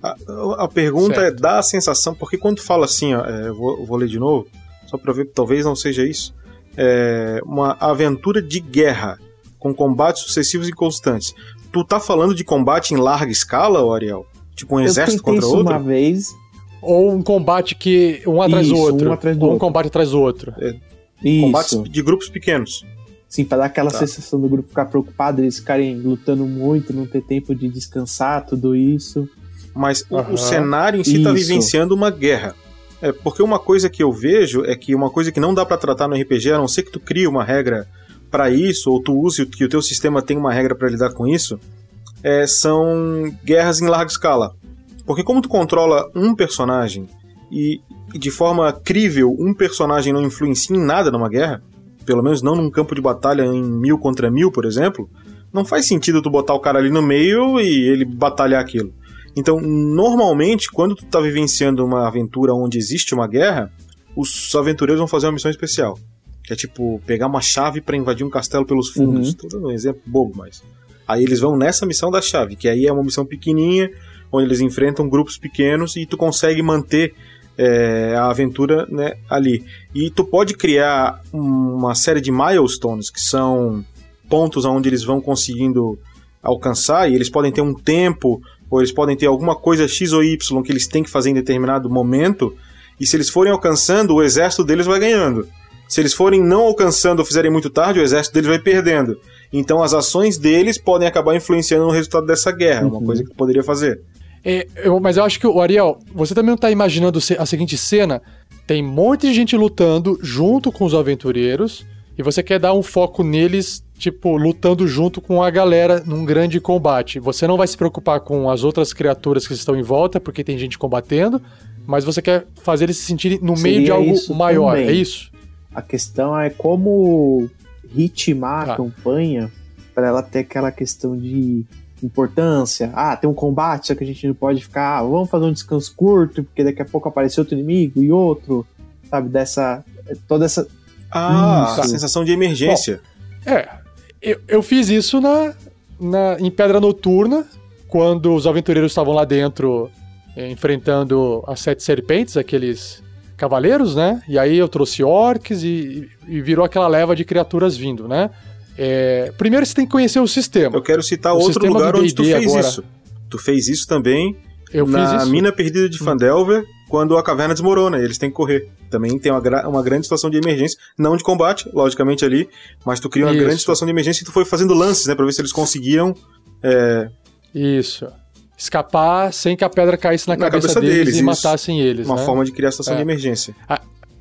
A, a pergunta Certo. é: dá a sensação, porque quando tu fala assim, ó, é, eu vou, vou ler de novo, só pra ver, talvez não seja isso. É, uma aventura de guerra com combates sucessivos e constantes. Tu tá falando de combate em larga escala, Ariel? Tipo um exército eu tentei contra isso outro? uma vez, Ou um combate que um atrás do Isso, outro. um atrás do ou um outro. combate atrás do outro. Combates isso, de grupos pequenos. sim, pra dar aquela Tá. sensação do grupo ficar preocupado, eles ficarem lutando muito, não ter tempo de descansar, tudo isso. Mas o- Aham. o cenário em si tá Isso. vivenciando uma guerra. É, porque uma coisa que eu vejo é que uma coisa que não dá pra tratar no RPG, a não ser que tu crie uma regra pra isso, ou tu use que o teu sistema tem uma regra pra lidar com isso, é, são guerras em larga escala. Porque como tu controla um personagem e de forma crível um personagem não influencia em nada numa guerra, pelo menos não num campo de batalha em mil contra mil, por exemplo, não faz sentido tu botar o cara ali no meio e ele batalhar aquilo. Então, normalmente, quando tu tá vivenciando uma aventura onde existe uma guerra, os aventureiros vão fazer uma missão especial. Que é tipo, pegar uma chave pra invadir um castelo pelos fundos. Uhum. Dando um exemplo bobo, mas. Aí eles vão nessa missão da chave, que aí é uma missão pequenininha, onde eles enfrentam grupos pequenos e tu consegue manter é, a aventura né, ali. E tu pode criar uma série de milestones, que são pontos onde eles vão conseguindo alcançar, e eles podem ter um tempo, ou eles podem ter alguma coisa X ou Y que eles têm que fazer em determinado momento, e se eles forem alcançando, o exército deles vai ganhando. Se eles forem não alcançando ou fizerem muito tarde, o exército deles vai perdendo. Então as ações deles podem acabar influenciando no resultado dessa guerra, uma Uhum. coisa que tu poderia fazer. É, eu- mas eu acho que, o Ariel, você também não tá imaginando a seguinte cena: tem um monte de gente lutando junto com os aventureiros, e você quer dar um foco neles, tipo, lutando junto com a galera num grande combate. Você não vai se preocupar com as outras criaturas que estão em volta, porque tem gente combatendo, mas você quer fazer eles se sentirem no meio de Seria algo maior, também. é isso? A questão é como ritmar Tá. a campanha para ela ter aquela questão de importância. Ah, tem um combate, só que a gente não pode ficar, ah, vamos fazer um descanso curto, porque daqui a pouco aparece outro inimigo e outro, sabe, dessa toda essa Ah, Isso. a sensação de emergência. É, eu, eu fiz isso na, na, em Pedra Noturna, quando os aventureiros estavam lá dentro eh, enfrentando as sete serpentes, aqueles cavaleiros, né? E aí eu trouxe orcs e, e virou aquela leva de criaturas vindo, né? É, primeiro você tem que conhecer o sistema. Eu quero citar O outro lugar onde tu fez agora. isso. Tu fez isso também Eu na isso. mina perdida de Fandelver, quando a caverna desmorona, e eles têm que correr. Também tem uma, uma grande situação de emergência, não de combate, logicamente ali, mas tu cria uma Isso. grande situação de emergência e tu foi fazendo lances, né, pra ver se eles conseguiam é, Isso. Escapar sem que a pedra caísse na, Na cabeça, cabeça deles, deles, e isso. matassem eles. uma né? forma de criar a situação É. de emergência.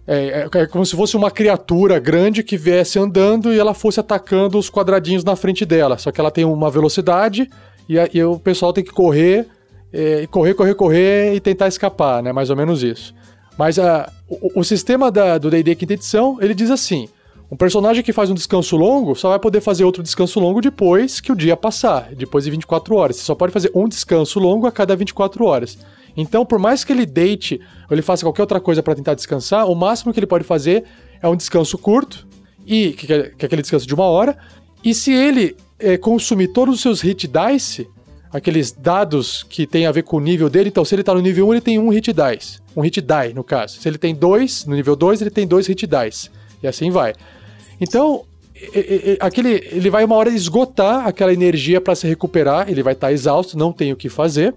É, é- é como se fosse uma criatura grande que viesse andando e ela fosse atacando os quadradinhos na frente dela. Só que ela tem uma velocidade e, a- e o pessoal tem que correr, é, correr, correr, correr e tentar escapar, né? Mais ou menos isso. Mas a, o, o sistema da- do D&D quinta edição, ele diz assim... Um personagem que faz um descanso longo só vai poder fazer outro descanso longo depois que o dia passar, depois de 24 horas. Você só pode fazer um descanso longo a cada 24 horas. Então, por mais que ele deite ou ele faça qualquer outra coisa para tentar descansar, o máximo que ele pode fazer é um descanso curto, e que, que é que é aquele descanso de uma hora. E se ele eh, consumir todos os seus hit dice, aqueles dados que tem a ver com o nível dele. Então, se ele tá no nível 1, ele tem um hit dice. Um hit die, no caso. Se ele tem dois, no nível 2, ele tem dois hit dice. E assim vai. Então, aquele, ele vai uma hora esgotar aquela energia para se recuperar, ele vai estar tá exausto, não tem o que fazer,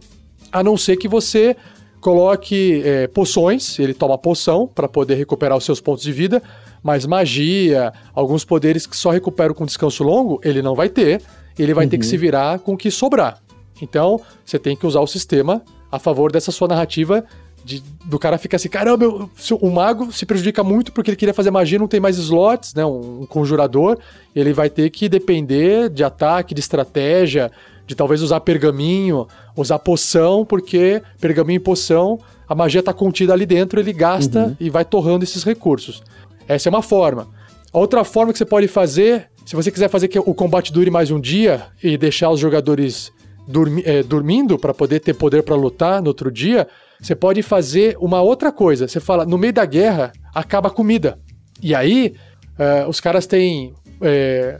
a não ser que você coloque é, poções, ele toma poção para poder recuperar os seus pontos de vida, mas magia, alguns poderes que só recuperam com descanso longo, ele não vai ter, ele vai uhum. ter que uhum. se virar com o que sobrar. Então, você tem que usar o sistema a favor dessa sua narrativa de, do cara ficar assim, caramba, eu, o mago se prejudica muito porque ele queria fazer magia, não tem mais slots, né? Um, um, conjurador, ele vai ter que depender de ataque, de estratégia, de talvez usar pergaminho, usar poção, porque pergaminho e poção, a magia está contida ali dentro, ele gasta uhum. e vai torrando esses recursos. Essa é uma forma. A outra forma que você pode fazer, se você quiser fazer que o combate dure mais um dia e deixar os jogadores dormi é, dormindo para poder ter poder para lutar no outro dia, você pode fazer uma outra coisa. Você fala, no meio da guerra, acaba a comida. E aí, uh, os caras têm é,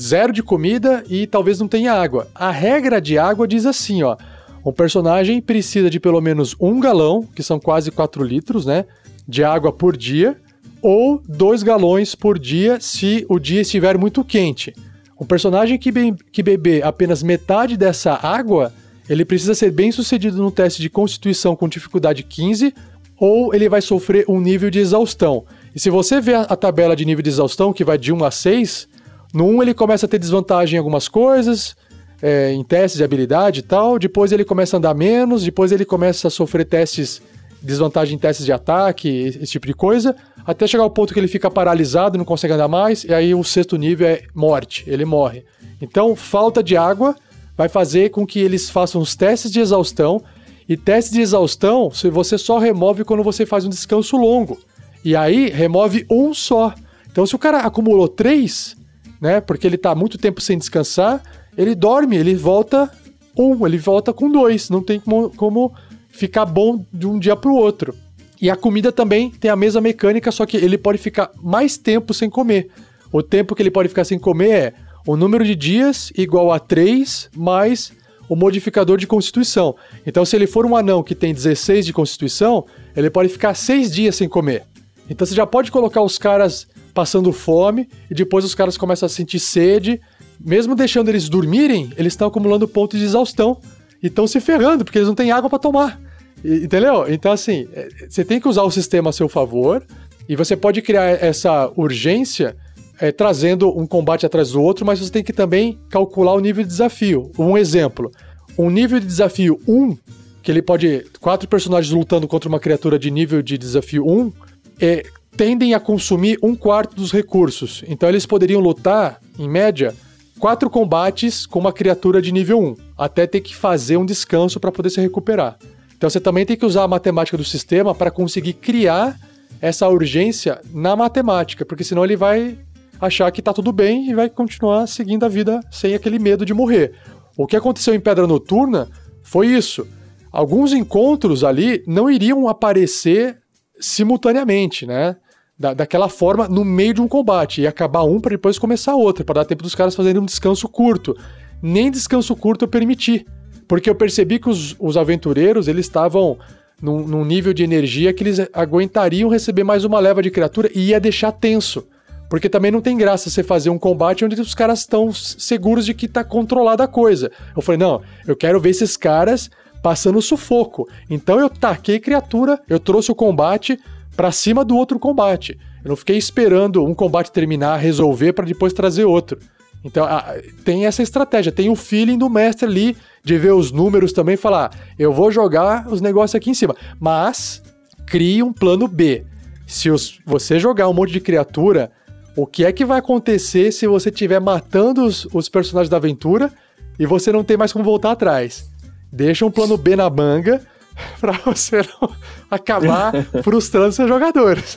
zero de comida e talvez não tenha água. A regra de água diz assim, ó. Um personagem precisa de pelo menos um galão, que são quase 4 litros, né? De água por dia, ou dois galões por dia se o dia estiver muito quente. Um personagem que, be que beber apenas metade dessa água ele precisa ser bem sucedido no teste de constituição com dificuldade 15 ou ele vai sofrer um nível de exaustão. E se você ver a tabela de nível de exaustão, que vai de 1 a 6, no 1 ele começa a ter desvantagem em algumas coisas, é, em testes de habilidade e tal, depois ele começa a andar menos, depois ele começa a sofrer testes, desvantagem em testes de ataque, esse tipo de coisa, até chegar ao ponto que ele fica paralisado, não consegue andar mais, e aí o sexto nível é morte, ele morre. Então, falta de água vai fazer com que eles façam os testes de exaustão. E testes de exaustão, você só remove quando você faz um descanso longo. E aí remove um só. Então, se o cara acumulou três, né? Porque ele tá muito tempo sem descansar, ele dorme, ele volta um, ele volta com dois. Não tem como, como ficar bom de um dia para o outro. E a comida também tem a mesma mecânica, só que ele pode ficar mais tempo sem comer. O tempo que ele pode ficar sem comer é o número de dias igual a 3 mais o modificador de constituição. Então, se ele for um anão que tem 16 de constituição, ele pode ficar 6 dias sem comer. Então, você já pode colocar os caras passando fome e depois os caras começam a sentir sede. Mesmo deixando eles dormirem, eles estão acumulando pontos de exaustão e estão se ferrando porque eles não têm água para tomar. Entendeu? Então, assim, é, você tem que usar o sistema a seu favor e você pode criar essa urgência é, trazendo um combate atrás do outro, mas você tem que também calcular o nível de desafio. Um exemplo: um nível de desafio 1, que ele pode. Quatro personagens lutando contra uma criatura de nível de desafio 1, é, tendem a consumir um quarto dos recursos. Então eles poderiam lutar, em média, quatro combates com uma criatura de nível 1, até ter que fazer um descanso para poder se recuperar. Então você também tem que usar a matemática do sistema para conseguir criar essa urgência na matemática, porque senão ele vai achar que tá tudo bem e vai continuar seguindo a vida sem aquele medo de morrer. O que aconteceu em Pedra Noturna foi isso. Alguns encontros ali não iriam aparecer simultaneamente, né? Da, daquela forma no meio de um combate e acabar um para depois começar outro, para dar tempo dos caras fazerem um descanso curto. Nem descanso curto eu permiti, porque eu percebi que os, os aventureiros eles estavam num, num nível de energia que eles aguentariam receber mais uma leva de criatura e ia deixar tenso. Porque também não tem graça você fazer um combate onde os caras estão seguros de que tá controlada a coisa. Eu falei, não, eu quero ver esses caras passando sufoco. Então eu taquei criatura, eu trouxe o combate para cima do outro combate. Eu não fiquei esperando um combate terminar, resolver para depois trazer outro. Então a, tem essa estratégia, tem o feeling do mestre ali de ver os números também e falar, eu vou jogar os negócios aqui em cima. Mas crie um plano B. Se os, você jogar um monte de criatura o que é que vai acontecer se você estiver matando os, os personagens da aventura e você não tem mais como voltar atrás? Deixa um plano B na manga [laughs] para você não acabar [laughs] frustrando seus jogadores.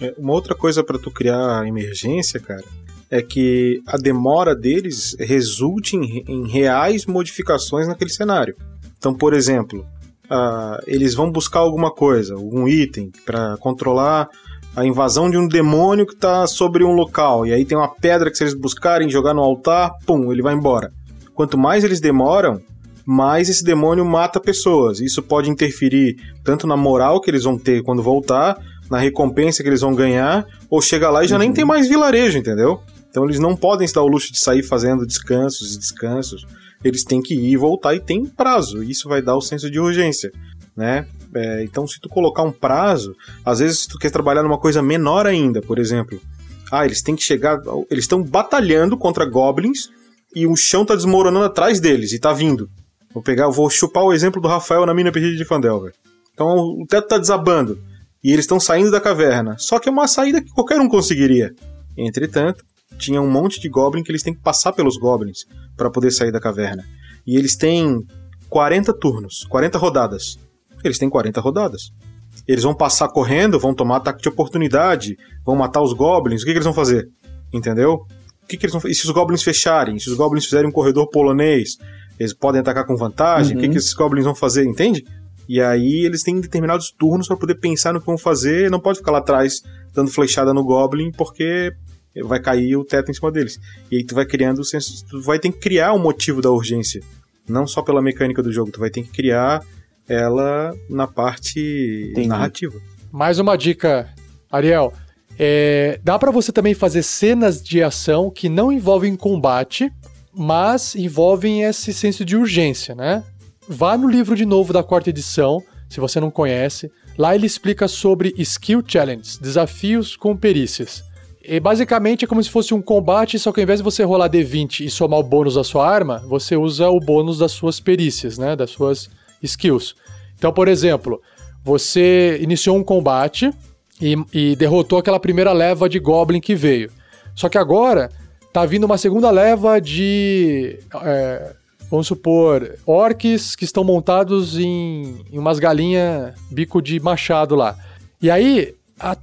É, uma outra coisa para tu criar emergência, cara, é que a demora deles resulte em, em reais modificações naquele cenário. Então, por exemplo, uh, eles vão buscar alguma coisa, algum item para controlar a invasão de um demônio que está sobre um local. E aí tem uma pedra que se eles buscarem jogar no altar, pum, ele vai embora. Quanto mais eles demoram, mais esse demônio mata pessoas. Isso pode interferir tanto na moral que eles vão ter quando voltar, na recompensa que eles vão ganhar, ou chega lá e já uhum. nem tem mais vilarejo, entendeu? Então eles não podem se dar o luxo de sair fazendo descansos e descansos. Eles têm que ir e voltar e tem prazo. Isso vai dar o senso de urgência, né? É, então se tu colocar um prazo, às vezes tu quer trabalhar numa coisa menor ainda, por exemplo. Ah, eles têm que chegar, eles estão batalhando contra goblins e o chão tá desmoronando atrás deles e tá vindo. Vou pegar, vou chupar o exemplo do Rafael na mina perdida de Fandelver. Então o teto tá desabando e eles estão saindo da caverna. Só que é uma saída que qualquer um conseguiria. Entretanto, tinha um monte de goblin que eles têm que passar pelos goblins para poder sair da caverna. E eles têm 40 turnos, 40 rodadas. Eles têm 40 rodadas. Eles vão passar correndo, vão tomar ataque de oportunidade, vão matar os goblins. O que, que eles vão fazer? Entendeu? O que, que eles vão E se os goblins fecharem? Se os goblins fizerem um corredor polonês? Eles podem atacar com vantagem? Uhum. O que, uhum. que esses goblins vão fazer? Entende? E aí eles têm determinados turnos para poder pensar no que vão fazer. Não pode ficar lá atrás dando flechada no Goblin, porque vai cair o teto em cima deles. E aí tu vai criando o senso. Tu vai ter que criar o motivo da urgência. Não só pela mecânica do jogo, tu vai ter que criar ela na parte Entendi. narrativa. Mais uma dica, Ariel. É, dá para você também fazer cenas de ação que não envolvem combate, mas envolvem esse senso de urgência, né? Vá no livro de novo da quarta edição, se você não conhece. Lá ele explica sobre Skill Challenges, desafios com perícias. E basicamente é como se fosse um combate, só que ao invés de você rolar D20 e somar o bônus da sua arma, você usa o bônus das suas perícias, né? Das suas skills. Então, por exemplo, você iniciou um combate e, e derrotou aquela primeira leva de Goblin que veio. Só que agora tá vindo uma segunda leva de. É, vamos supor, orcs que estão montados em, em umas galinhas bico de machado lá. E aí, a,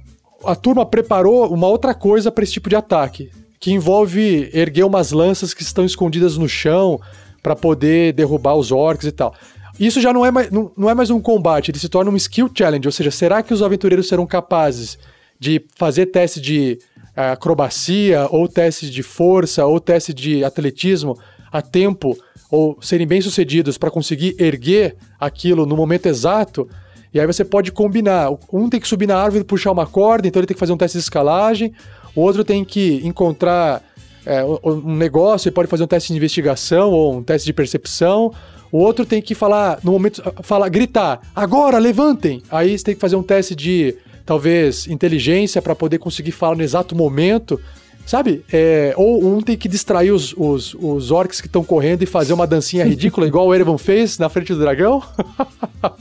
a turma preparou uma outra coisa para esse tipo de ataque, que envolve erguer umas lanças que estão escondidas no chão para poder derrubar os orcs e tal. Isso já não é, mais, não, não é mais um combate, ele se torna um skill challenge, ou seja, será que os aventureiros serão capazes de fazer teste de acrobacia, ou teste de força, ou teste de atletismo a tempo, ou serem bem-sucedidos para conseguir erguer aquilo no momento exato. E aí você pode combinar. Um tem que subir na árvore e puxar uma corda, então ele tem que fazer um teste de escalagem. O outro tem que encontrar é, um negócio e pode fazer um teste de investigação ou um teste de percepção. O outro tem que falar, no momento, falar, gritar, agora, levantem! Aí você tem que fazer um teste de talvez inteligência para poder conseguir falar no exato momento. Sabe? É, ou um tem que distrair os, os, os orcs que estão correndo e fazer uma dancinha ridícula, igual o Erevan fez na frente do dragão.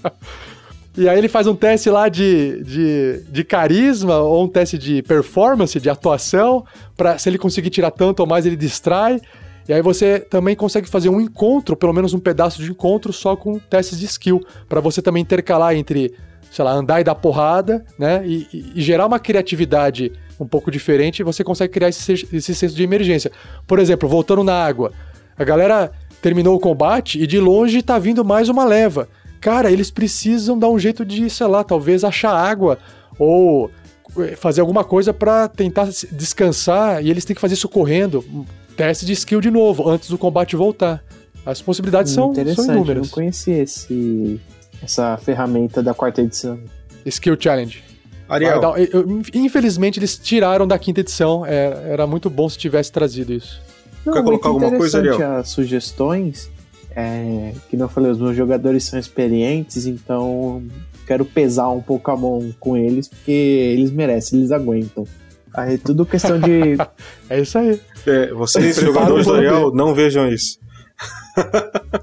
[laughs] e aí ele faz um teste lá de, de, de carisma ou um teste de performance, de atuação, para se ele conseguir tirar tanto ou mais, ele distrai. E aí você também consegue fazer um encontro, pelo menos um pedaço de encontro, só com testes de skill, para você também intercalar entre sei lá, andar e dar porrada, né? E, e, e gerar uma criatividade um pouco diferente, você consegue criar esse, esse senso de emergência. Por exemplo, voltando na água, a galera terminou o combate e de longe tá vindo mais uma leva. Cara, eles precisam dar um jeito de, sei lá, talvez achar água ou eh, fazer alguma coisa para tentar descansar e eles têm que fazer isso correndo. Teste de skill de novo, antes do combate voltar. As possibilidades são, são inúmeras. Eu não conhecia esse, essa ferramenta da quarta edição. Skill Challenge. Ariel. Dar, eu, infelizmente eles tiraram da quinta edição. É, era muito bom se tivesse trazido isso. Não, Quer colocar alguma coisa, Ariel? as sugestões. É, que não falei, os meus jogadores são experientes, então quero pesar um pouco a mão com eles, porque eles merecem, eles aguentam. Aí é tudo questão de. [laughs] é isso aí. É, vocês, jogadores do Ariel, não vejam isso.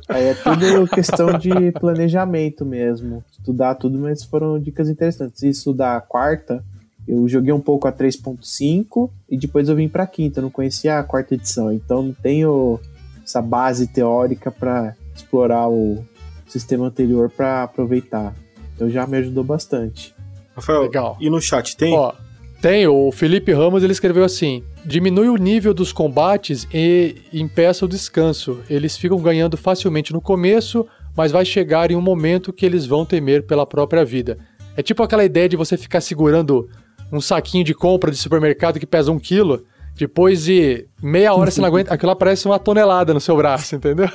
Aí é tudo [laughs] questão de planejamento mesmo. Estudar tudo, mas foram dicas interessantes. Isso da quarta, eu joguei um pouco a 3.5 e depois eu vim pra quinta. Eu não conhecia a quarta edição, então não tenho essa base teórica para explorar o sistema anterior para aproveitar. Então já me ajudou bastante. Rafael, Legal. e no chat tem? Ó, tem, o Felipe Ramos ele escreveu assim: diminui o nível dos combates e impeça o descanso. Eles ficam ganhando facilmente no começo, mas vai chegar em um momento que eles vão temer pela própria vida. É tipo aquela ideia de você ficar segurando um saquinho de compra de supermercado que pesa um quilo. Depois de meia hora você não aguenta. Aquilo lá parece uma tonelada no seu braço, entendeu?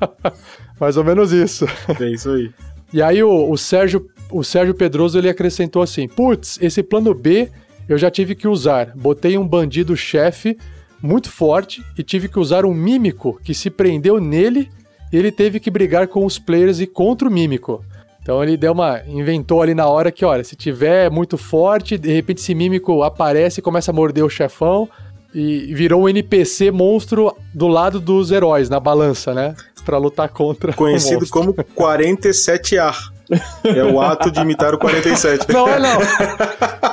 [laughs] Mais ou menos isso. É isso aí. E aí o, o Sérgio, o Sérgio Pedroso ele acrescentou assim: "Putz, esse plano B eu já tive que usar. Botei um bandido chefe muito forte e tive que usar um mímico que se prendeu nele e ele teve que brigar com os players e contra o mímico. Então ele deu uma inventou ali na hora que, olha, se tiver muito forte, de repente esse mímico aparece e começa a morder o chefão e virou um NPC monstro do lado dos heróis na balança, né? Pra lutar contra o Conhecido como [laughs] 47A. É o ato de imitar o 47. Não é não.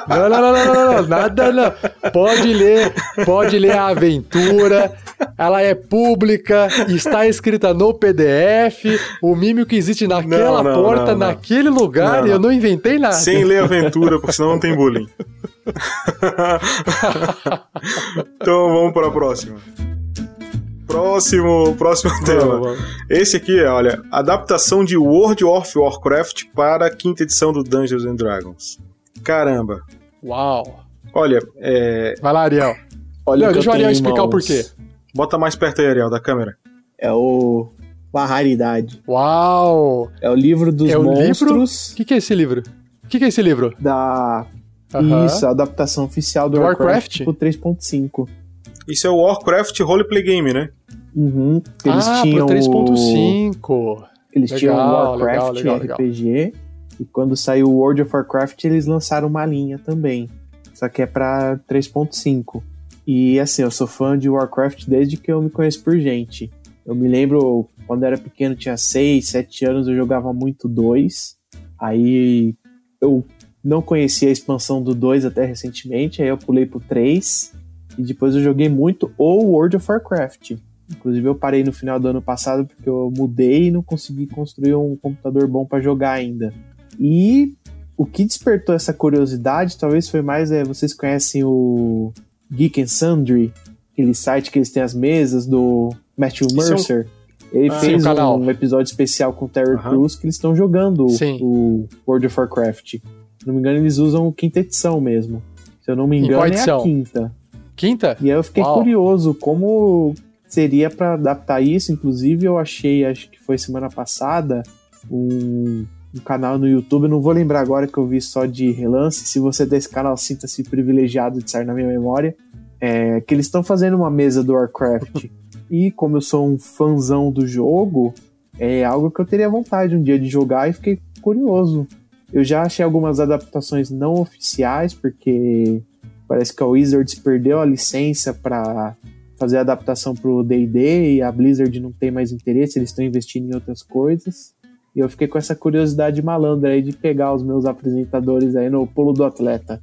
Não, não, não, não, não, não, nada não. Pode ler, pode ler a aventura. Ela é pública, está escrita no PDF. O mímio que existe naquela Não, não, porta, naquele lugar, e eu não. inventei nada. Sem ler aventura, porque senão não tem bullying. [laughs] então vamos para a próxima. Próximo, próximo tema. vamos. Esse aqui é, olha, adaptação de World of Warcraft para a quinta edição do Dungeons and Dragons. Caramba. Uau. Olha, é, Vai lá, Ariel. Olha Não, o deixa o Ariel explicar o mãos. porquê. bota mais perto aí, Ariel, da câmera. É o uma raridade. Uau. É o livro dos É o livro? monstros O que, que é esse livro? O que, que é esse livro? da isso, a adaptação oficial do Do Warcraft, Warcraft? pro 3.5. Isso é o Warcraft Roleplay Game, né? Uhum. Eles ah, tinham pro o- 3.5. Eles Legal, tinham o Warcraft legal, legal, RPG e quando saiu o World of Warcraft eles lançaram uma linha também. Só que é pra 3.5. E assim, eu sou fã de Warcraft desde que eu me conheço por gente. Eu me lembro quando eu era pequeno, tinha 6, 7 anos, eu jogava muito 2. Aí eu não conhecia a expansão do 2 até recentemente, aí eu pulei pro 3. E depois eu joguei muito o World of Warcraft. Inclusive eu parei no final do ano passado porque eu mudei e não consegui construir um computador bom para jogar ainda. E o que despertou essa curiosidade talvez foi mais é, vocês conhecem o Geek and Sundry, aquele site que eles têm as mesas do Matthew é um- Mercer. Ele Ah, fez canal. um episódio especial com o Terry Aham. Crews que eles estão jogando Sim. o World of Warcraft. Se não me engano, eles usam quinta edição mesmo. Se eu não me engano, é a quinta. Quinta? E aí eu fiquei Uau. curioso como seria pra adaptar isso. Inclusive, eu achei, acho que foi semana passada, um, um canal no YouTube. Eu não vou lembrar agora que eu vi só de relance. Se você é desse canal, sinta-se privilegiado de sair na minha memória. É, que eles estão fazendo uma mesa do Warcraft. e como eu sou um fãzão do jogo, é algo que eu teria vontade um dia de jogar e fiquei curioso. Eu já achei algumas adaptações não oficiais, porque parece que a Wizards perdeu a licença para fazer a adaptação pro D&D e a Blizzard não tem mais interesse, eles estão investindo em outras coisas. E eu fiquei com essa curiosidade malandra aí de pegar os meus apresentadores aí no pulo do atleta.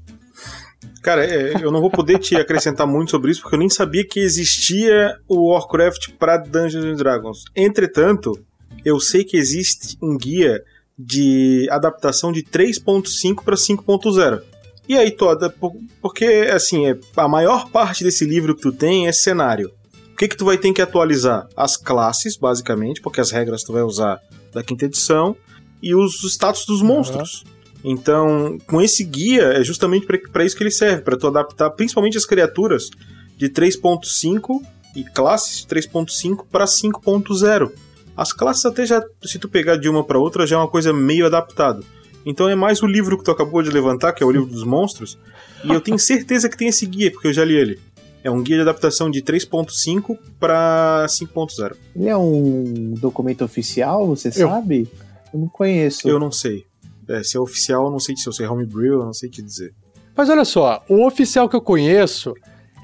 Cara, é, eu não vou poder te acrescentar muito sobre isso, porque eu nem sabia que existia o Warcraft para Dungeons and Dragons. Entretanto, eu sei que existe um guia de adaptação de 3.5 para 5.0. E aí toda, por- porque assim, é, a maior parte desse livro que tu tem é cenário. O que que tu vai ter que atualizar? As classes, basicamente, porque as regras tu vai usar da quinta edição e os status dos monstros. Então, com esse guia, é justamente para isso que ele serve, para tu adaptar principalmente as criaturas de 3.5 e classes de 3.5 para 5.0. As classes até já, se tu pegar de uma para outra, já é uma coisa meio adaptado. Então é mais o livro que tu acabou de levantar, que é o livro dos monstros, e eu tenho certeza que tem esse guia, porque eu já li ele. É um guia de adaptação de 3.5 para 5.0. Ele é um documento oficial, você Eu- sabe? Eu não conheço. Eu não sei. É, se é oficial, eu não sei se eu sei homebrew, eu não sei te dizer. Mas olha só, o oficial que eu conheço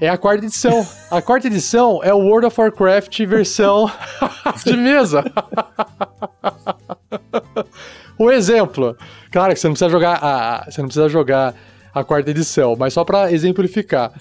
é a quarta edição. A quarta edição é o World of Warcraft versão [laughs] de mesa. [laughs] o [laughs] exemplo. Claro que você não precisa jogar a, você não precisa jogar a quarta edição, mas só pra exemplificar.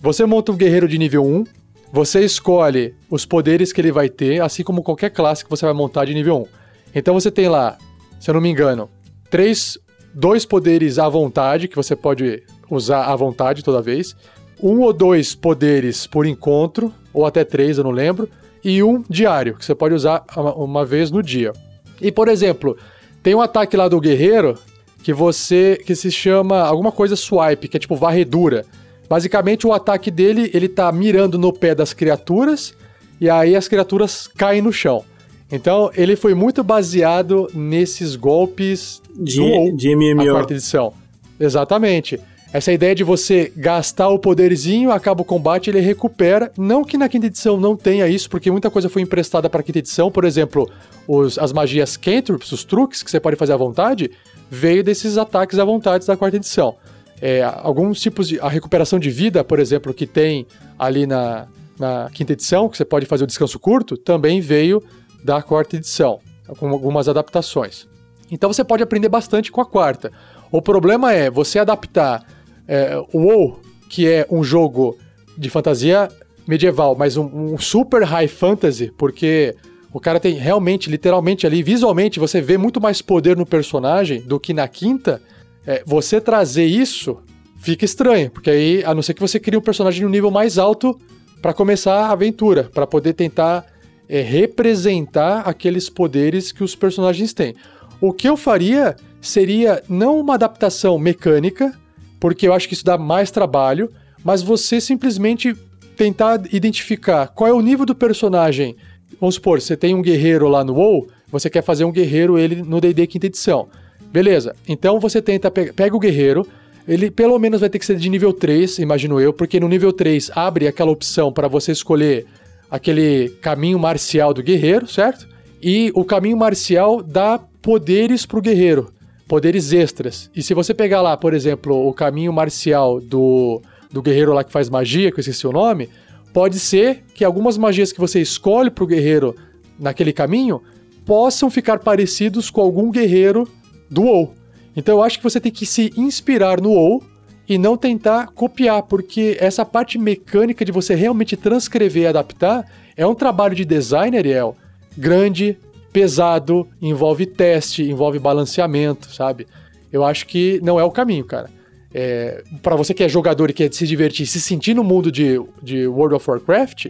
Você monta um guerreiro de nível 1, você escolhe os poderes que ele vai ter, assim como qualquer classe que você vai montar de nível 1. Então você tem lá, se eu não me engano, três, dois poderes à vontade, que você pode usar à vontade toda vez. Um ou dois poderes por encontro, ou até três, eu não lembro. E um diário, que você pode usar uma vez no dia. E, por exemplo, tem um ataque lá do guerreiro que você. que se chama alguma coisa swipe, que é tipo varredura. Basicamente, o ataque dele, ele tá mirando no pé das criaturas e aí as criaturas caem no chão. Então, ele foi muito baseado nesses golpes De, do de MMO. quarta edição. Exatamente. Essa ideia de você gastar o poderzinho, acaba o combate, ele recupera. Não que na quinta edição não tenha isso, porque muita coisa foi emprestada para quinta edição. Por exemplo, os- as magias cantrips, os truques que você pode fazer à vontade, veio desses ataques à vontade da quarta edição. É, alguns tipos de. A recuperação de vida, por exemplo, que tem ali na, na quinta edição, que você pode fazer o descanso curto, também veio da quarta edição, com algumas adaptações. Então você pode aprender bastante com a quarta. O problema é você adaptar é, o WoW, que é um jogo de fantasia medieval, mas um, um super high fantasy, porque o cara tem realmente, literalmente ali, visualmente, você vê muito mais poder no personagem do que na quinta. É, você trazer isso fica estranho, porque aí, a não ser que você crie um personagem no nível mais alto para começar a aventura, para poder tentar é, representar aqueles poderes que os personagens têm. O que eu faria seria não uma adaptação mecânica, porque eu acho que isso dá mais trabalho, mas você simplesmente tentar identificar qual é o nível do personagem. Vamos supor, você tem um guerreiro lá no WoW, você quer fazer um guerreiro ele no D&D quinta edição. Beleza, então você tenta, pe pega o guerreiro, ele pelo menos vai ter que ser de nível 3, imagino eu, porque no nível 3 abre aquela opção para você escolher aquele caminho marcial do guerreiro, certo? E o caminho marcial dá poderes pro guerreiro, poderes extras. E se você pegar lá, por exemplo, o caminho marcial do, do guerreiro lá que faz magia, que eu esqueci o nome, pode ser que algumas magias que você escolhe pro guerreiro naquele caminho possam ficar parecidos com algum guerreiro do WoW. Então eu acho que você tem que se inspirar no WoW e não tentar copiar, porque essa parte mecânica de você realmente transcrever e adaptar é um trabalho de design, Ariel, grande, pesado, envolve teste, envolve balanceamento, sabe? Eu acho que não é o caminho, cara. É, para você que é jogador e quer se divertir, se sentir no mundo de, de World of Warcraft,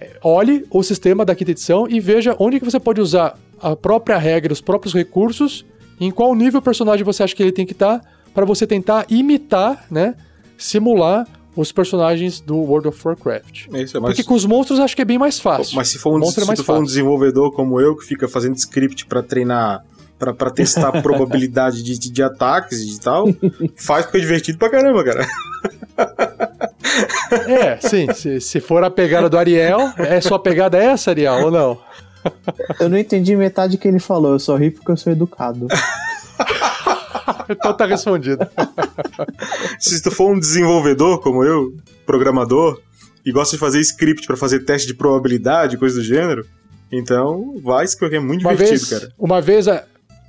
é, olhe o sistema da quinta edição e veja onde que você pode usar a própria regra, os próprios recursos, em qual nível o personagem você acha que ele tem que estar, para você tentar imitar, né, simular os personagens do World of Warcraft. É isso, é mais- Porque com os monstros acho que é bem mais fácil. Mas se for um, Monstro é se for um desenvolvedor como eu, que fica fazendo script pra treinar, pra, pra testar a [laughs] probabilidade de, de, de ataques e tal, faz porque é divertido pra caramba, cara. [laughs] É, sim. Se, se for a pegada do Ariel, é sua pegada essa, Ariel, ou não? Eu não entendi metade que ele falou, eu só ri porque eu sou educado. [laughs] Então tá respondido. Se tu for um desenvolvedor como eu, programador, e gosta de fazer script pra fazer teste de probabilidade, coisa do gênero, então vai porque é muito Uma divertido, vez, cara. uma vez, a-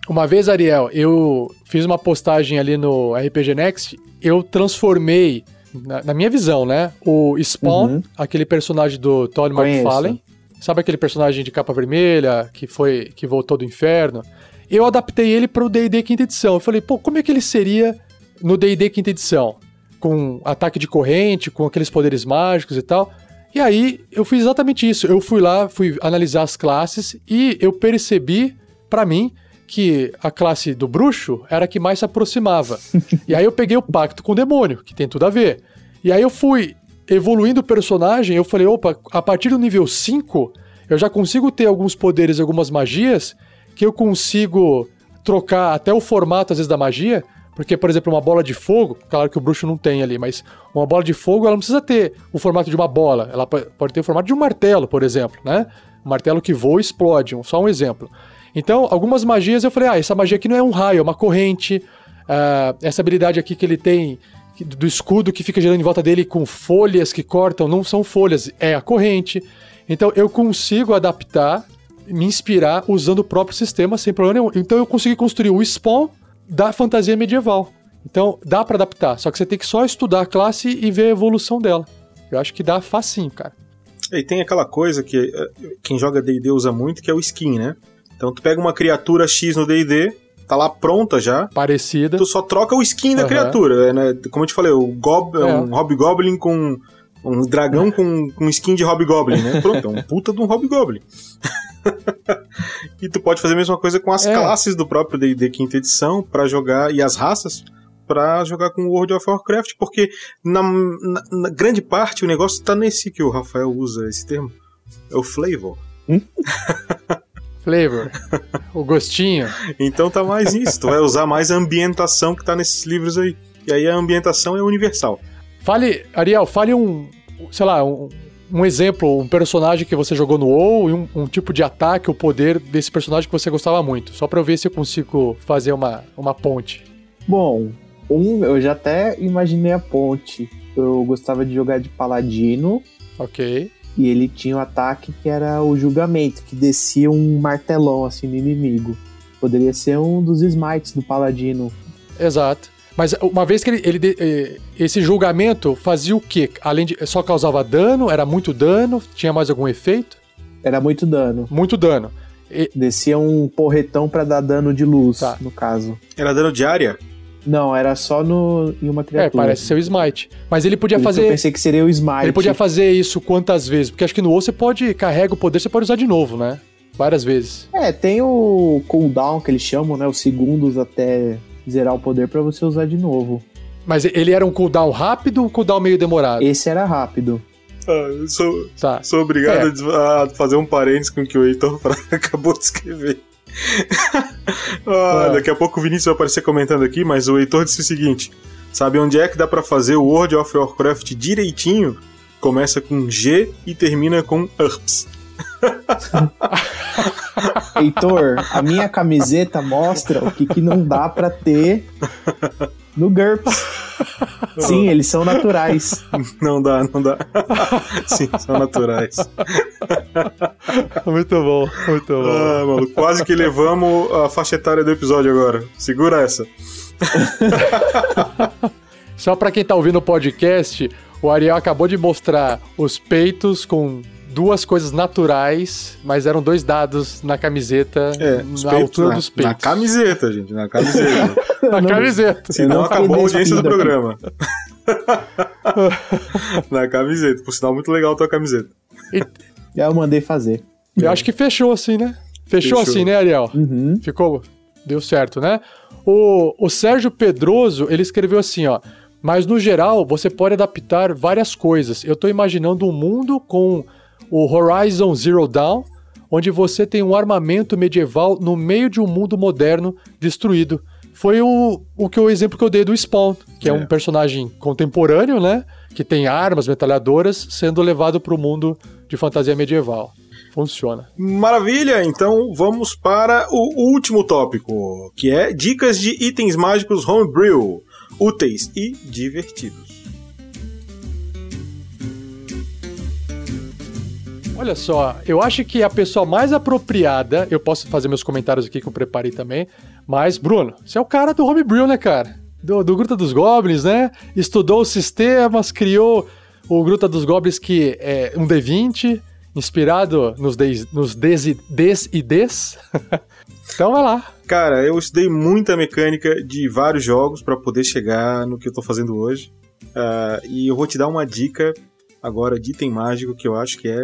uma vez, Ariel, eu fiz uma postagem ali no RPG Next, eu transformei, na, na minha visão, né, o Spawn, Uhum. aquele personagem do Todd. McFarlane, sabe aquele personagem de capa vermelha que foi que voltou do inferno? Eu adaptei ele pro D&D quinta edição. Eu falei, pô, como é que ele seria no D&D quinta edição? Com ataque de corrente, com aqueles poderes mágicos e tal. E aí eu fiz exatamente isso. Eu fui lá, fui analisar as classes e eu percebi, pra mim, que a classe do bruxo era a que mais se aproximava. [laughs] e aí eu peguei o pacto com o demônio, que tem tudo a ver. E aí eu fui evoluindo o personagem, eu falei, opa, a partir do nível 5, eu já consigo ter alguns poderes, algumas magias, que eu consigo trocar até o formato, às vezes, da magia. Porque, por exemplo, uma bola de fogo, claro que o bruxo não tem ali, mas uma bola de fogo, ela não precisa ter o formato de uma bola. Ela po- pode ter o formato de um martelo, por exemplo, né? Um martelo que voa e explode, só um exemplo. Então, algumas magias eu falei, ah, essa magia aqui não é um raio, é uma corrente. Ah, essa habilidade aqui que ele tem do escudo que fica girando em volta dele com folhas que cortam, não são folhas, é a corrente. Então, eu consigo adaptar, me inspirar usando o próprio sistema sem problema nenhum. Então, eu consegui construir o spawn da fantasia medieval. Então, dá pra adaptar, só que você tem que só estudar a classe e ver a evolução dela. Eu acho que dá facinho, cara. E tem aquela coisa que eh, quem joga D&D usa muito, que é o skin, né? Então tu pega uma criatura X no D&D, tá lá pronta já, Parecida. tu só troca o skin da Aham. criatura, é, né? Como eu te falei, o gob, É. um Hobgoblin com um dragão com, com skin de Hobgoblin, né? Pronto, é um puta de um Hobgoblin. [laughs] e tu pode fazer a mesma coisa com as É. classes do próprio D&D quinta edição pra jogar e as raças pra jogar com World of Warcraft, porque na, na, na grande parte o negócio tá nesse que o Rafael usa esse termo. É o flavor. [laughs] Flavor. o gostinho. Então tá mais isso. Tu vai usar mais a ambientação que tá nesses livros aí. E aí a ambientação é universal. Fale, Ariel, fale um, sei lá, um, um exemplo, um personagem que você jogou no WoW e um, um tipo de ataque, o poder desse personagem que você gostava muito. Só pra eu ver se eu consigo fazer uma, uma ponte. Bom, um, eu já até imaginei a ponte. Eu gostava de jogar de paladino Ok. E ele tinha um ataque que era o julgamento, que descia um martelão assim no inimigo. Poderia ser um dos smites do paladino. Exato. Mas uma vez que ele, ele eh, esse julgamento fazia o quê? Além de só causava dano, era muito dano, tinha mais algum efeito? Era muito dano. Muito dano. Descia um porretão pra dar dano de luz, Tá. no caso. Era dano de área? Não, era só no, em uma É, criatura. parece ser o smite. Mas ele podia Por isso Eu fazer pensei que seria o smite. ele podia fazer isso quantas vezes? Porque acho que no WoW você pode carrega o poder, você pode usar de novo, né? Várias vezes. É, tem o cooldown que eles chamam, né? Os segundos até zerar o poder pra você usar de novo. Mas ele era um cooldown rápido ou um cooldown meio demorado? Esse era rápido. Ah, eu sou, Tá. sou obrigado a fazer um parênteses com o que o Heitor [laughs] acabou de escrever. [laughs] Ah, Ah. Daqui a pouco o Vinícius vai aparecer comentando aqui, mas o Heitor disse o seguinte: Sabe onde é que dá pra fazer o World of Warcraft direitinho? Começa com G e termina com URPS. Heitor, a minha camiseta mostra o que, que não dá pra ter [laughs] no GURPS. [laughs] Sim, eles são naturais. [laughs] Não dá, não dá. [laughs] Sim, são naturais. Muito bom, muito bom. Ah, mano, quase que levamos a faixa etária do episódio agora. Segura essa. Só pra quem tá ouvindo o podcast, o Ariel acabou de mostrar os peitos com duas coisas naturais, mas eram dois dados na camiseta, É, na peitos altura na, dos peitos. Na camiseta, gente, na camiseta. [laughs] Na Não- camiseta. Senão não acabou a audiência do aqui. programa. [laughs] na camiseta. Por sinal, muito legal a tua camiseta. Eu mandei fazer. Eu acho que fechou assim, né? Fechou, Fechou. assim, né, Ariel? Uhum. Ficou. Deu certo, né? O, o Sérgio Pedroso, ele escreveu assim, ó. Mas no geral, você pode adaptar várias coisas. Eu tô imaginando um mundo com o Horizon Zero Dawn, onde você tem um armamento medieval no meio de um mundo moderno destruído. Foi o, o que o exemplo que eu dei do Spawn, que é, É. um personagem contemporâneo, né? Que tem armas, metralhadoras, sendo levado para o mundo de fantasia medieval. Funciona. Maravilha! Então vamos para o último tópico, que é dicas de itens mágicos homebrew, úteis e divertidos. Olha só, eu acho que a pessoa mais apropriada, eu posso fazer meus comentários aqui que eu preparei também, mas, Bruno, você é o cara do Homebrew, né, cara? Do, do Gruta dos Goblins, né? Estudou os sistemas, criou o Gruta dos Goblins, que é um D20, inspirado nos Ds, nos Ds, e- Ds e Ds. [laughs] então vai lá. Cara, eu estudei muita mecânica de vários jogos para poder chegar no que eu tô fazendo hoje. Ah, e eu vou te dar uma dica agora de item mágico que eu acho que é,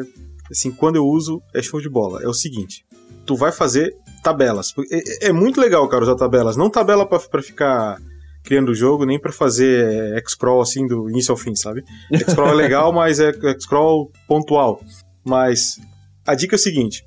assim, quando eu uso é show de bola. É o seguinte: tu vai fazer tabelas. É, é muito legal, cara, usar tabelas. Não tabela pra pra ficar criando o jogo, nem pra fazer X-Crawl assim do início ao fim, sabe? [laughs] X-Crawl é legal, mas é X-Crawl pontual. Mas a dica é o seguinte: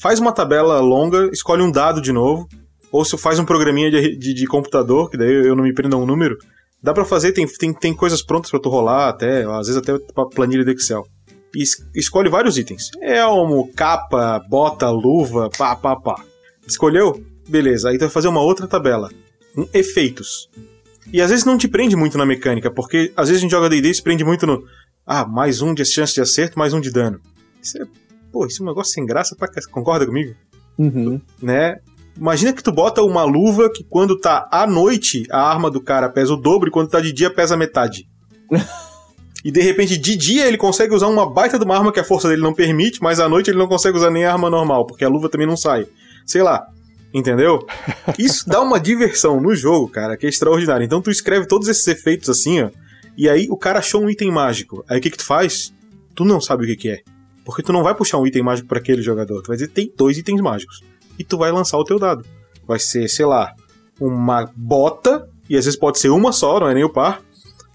faz uma tabela longa, escolhe um dado de novo, ou se faz um programinha de, de, de computador, que daí eu não me prendo a um número, dá pra fazer, tem, tem, tem coisas prontas pra tu rolar até, às vezes até pra planilha do Excel. E es- escolhe vários itens. Elmo, capa, bota, luva, pá, pá, pá. Escolheu? Beleza, aí tu vai fazer uma outra tabela. Com efeitos. E às vezes não te prende muito na mecânica, porque às vezes a gente joga D&D e se prende muito no... Ah, mais um de chance de acerto, mais um de dano. Isso é... Pô, isso é um negócio sem graça pra... Concorda comigo? Uhum. né? Imagina que tu bota uma luva que quando tá à noite a arma do cara pesa o dobro e quando tá de dia pesa metade. [laughs] e de repente de dia ele consegue usar uma baita de uma arma que a força dele não permite, mas à noite ele não consegue usar nem a arma normal, porque a luva também não sai. Sei lá. Entendeu? [laughs] Isso dá uma diversão no jogo, cara, que é extraordinário. Então tu escreve todos esses efeitos assim, ó, e aí o cara achou um item mágico. Aí o que que tu faz? Tu não sabe o que que é. Porque tu não vai puxar um item mágico para aquele jogador. Tu vai dizer, tem dois itens mágicos. E tu vai lançar o teu dado. Vai ser, sei lá, uma bota e às vezes pode ser uma só, não é nem o par.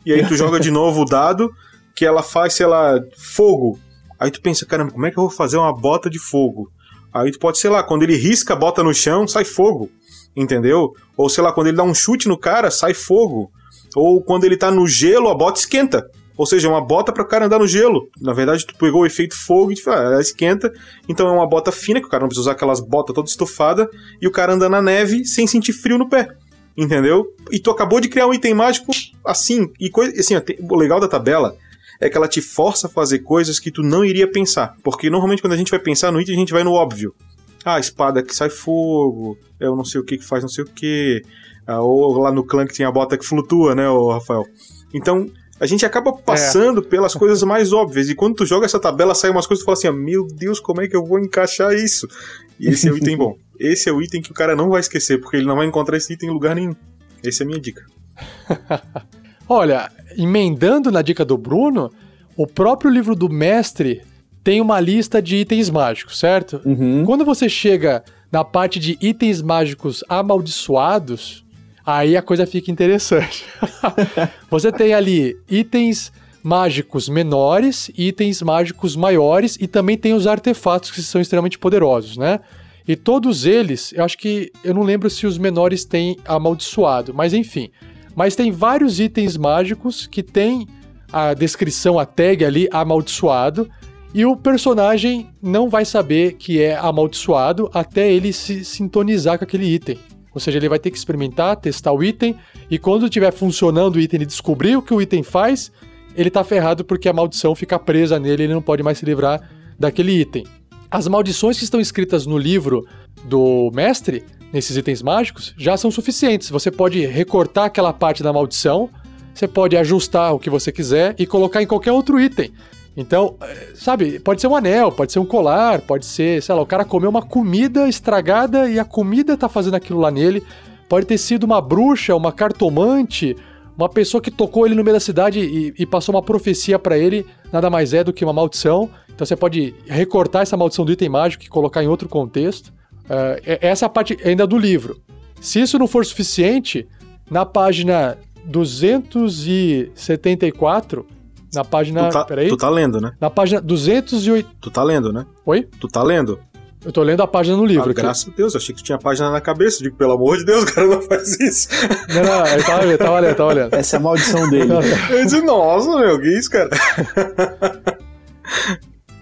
E aí tu joga de [laughs] novo o dado, que ela faz, sei lá, fogo. Aí tu pensa, caramba, como é que eu vou fazer uma bota de fogo? Aí tu pode, sei lá, quando ele risca a bota no chão, sai fogo. Entendeu? Ou sei lá, quando ele dá um chute no cara, sai fogo. Ou quando ele tá no gelo, a bota esquenta. Ou seja, é uma bota para o cara andar no gelo. Na verdade, tu pegou o efeito fogo e ah, ela esquenta. Então é uma bota fina, que o cara não precisa usar aquelas botas toda estufada. E o cara anda na neve sem sentir frio no pé. Entendeu? E tu acabou de criar um item mágico assim. E coisa, assim, ó, o legal da tabela é que ela te força a fazer coisas que tu não iria pensar. Porque normalmente quando a gente vai pensar no item, a gente vai no óbvio. Ah, espada que sai fogo, eu não sei o que que faz não sei o que. Ah, ou lá no clã que tem a bota que flutua, né, o Rafael? Então, a gente acaba passando é. pelas coisas mais óbvias. E quando tu joga essa tabela, sai umas coisas e tu fala assim: ah, meu Deus, como é que eu vou encaixar isso? E esse é o item [laughs] bom. Esse é o item que o cara não vai esquecer, porque ele não vai encontrar esse item em lugar nenhum. Essa é a minha dica. [laughs] Olha, emendando na dica do Bruno, o próprio livro do mestre tem uma lista de itens mágicos, certo? Uhum. Quando você chega na parte de itens mágicos amaldiçoados, aí a coisa fica interessante. [laughs] você tem ali itens mágicos menores, itens mágicos maiores e também tem os artefatos que são extremamente poderosos, né? E todos eles, eu acho que eu não lembro se os menores têm amaldiçoado, mas enfim. Mas tem vários itens mágicos que tem a descrição, a tag ali amaldiçoado, e o personagem não vai saber que é amaldiçoado até ele se sintonizar com aquele item. Ou seja, ele vai ter que experimentar, testar o item, e quando estiver funcionando o item e descobrir o que o item faz, ele tá ferrado porque a maldição fica presa nele e ele não pode mais se livrar daquele item. As maldições que estão escritas no livro do mestre, nesses itens mágicos, já são suficientes. Você pode recortar aquela parte da maldição, você pode ajustar o que você quiser e colocar em qualquer outro item. Então, eh, sabe, pode ser um anel, pode ser um colar, pode ser, sei lá, o cara comeu uma comida estragada e a comida tá fazendo aquilo lá nele. Pode ter sido uma bruxa, uma cartomante, uma pessoa que tocou ele no meio da cidade e, e passou uma profecia para ele, nada mais é do que uma maldição. Então você pode recortar essa maldição do item mágico e colocar em outro contexto. Uh, essa é a parte ainda do livro. Se isso não for suficiente, na página 274 na página. Tu tá, peraí. Tu tá lendo, né? Na página 208. Tu tá lendo, né? Oi? Tu tá lendo? Eu tô lendo a página no livro. Ah, graças a Deus, eu achei que tu tinha a página na cabeça. Eu digo, pelo amor de Deus, o cara não faz isso. Não, não, ele tava, ele tava lendo, tava lendo. Essa é a maldição dele. eu disse, nossa, meu, que isso, cara?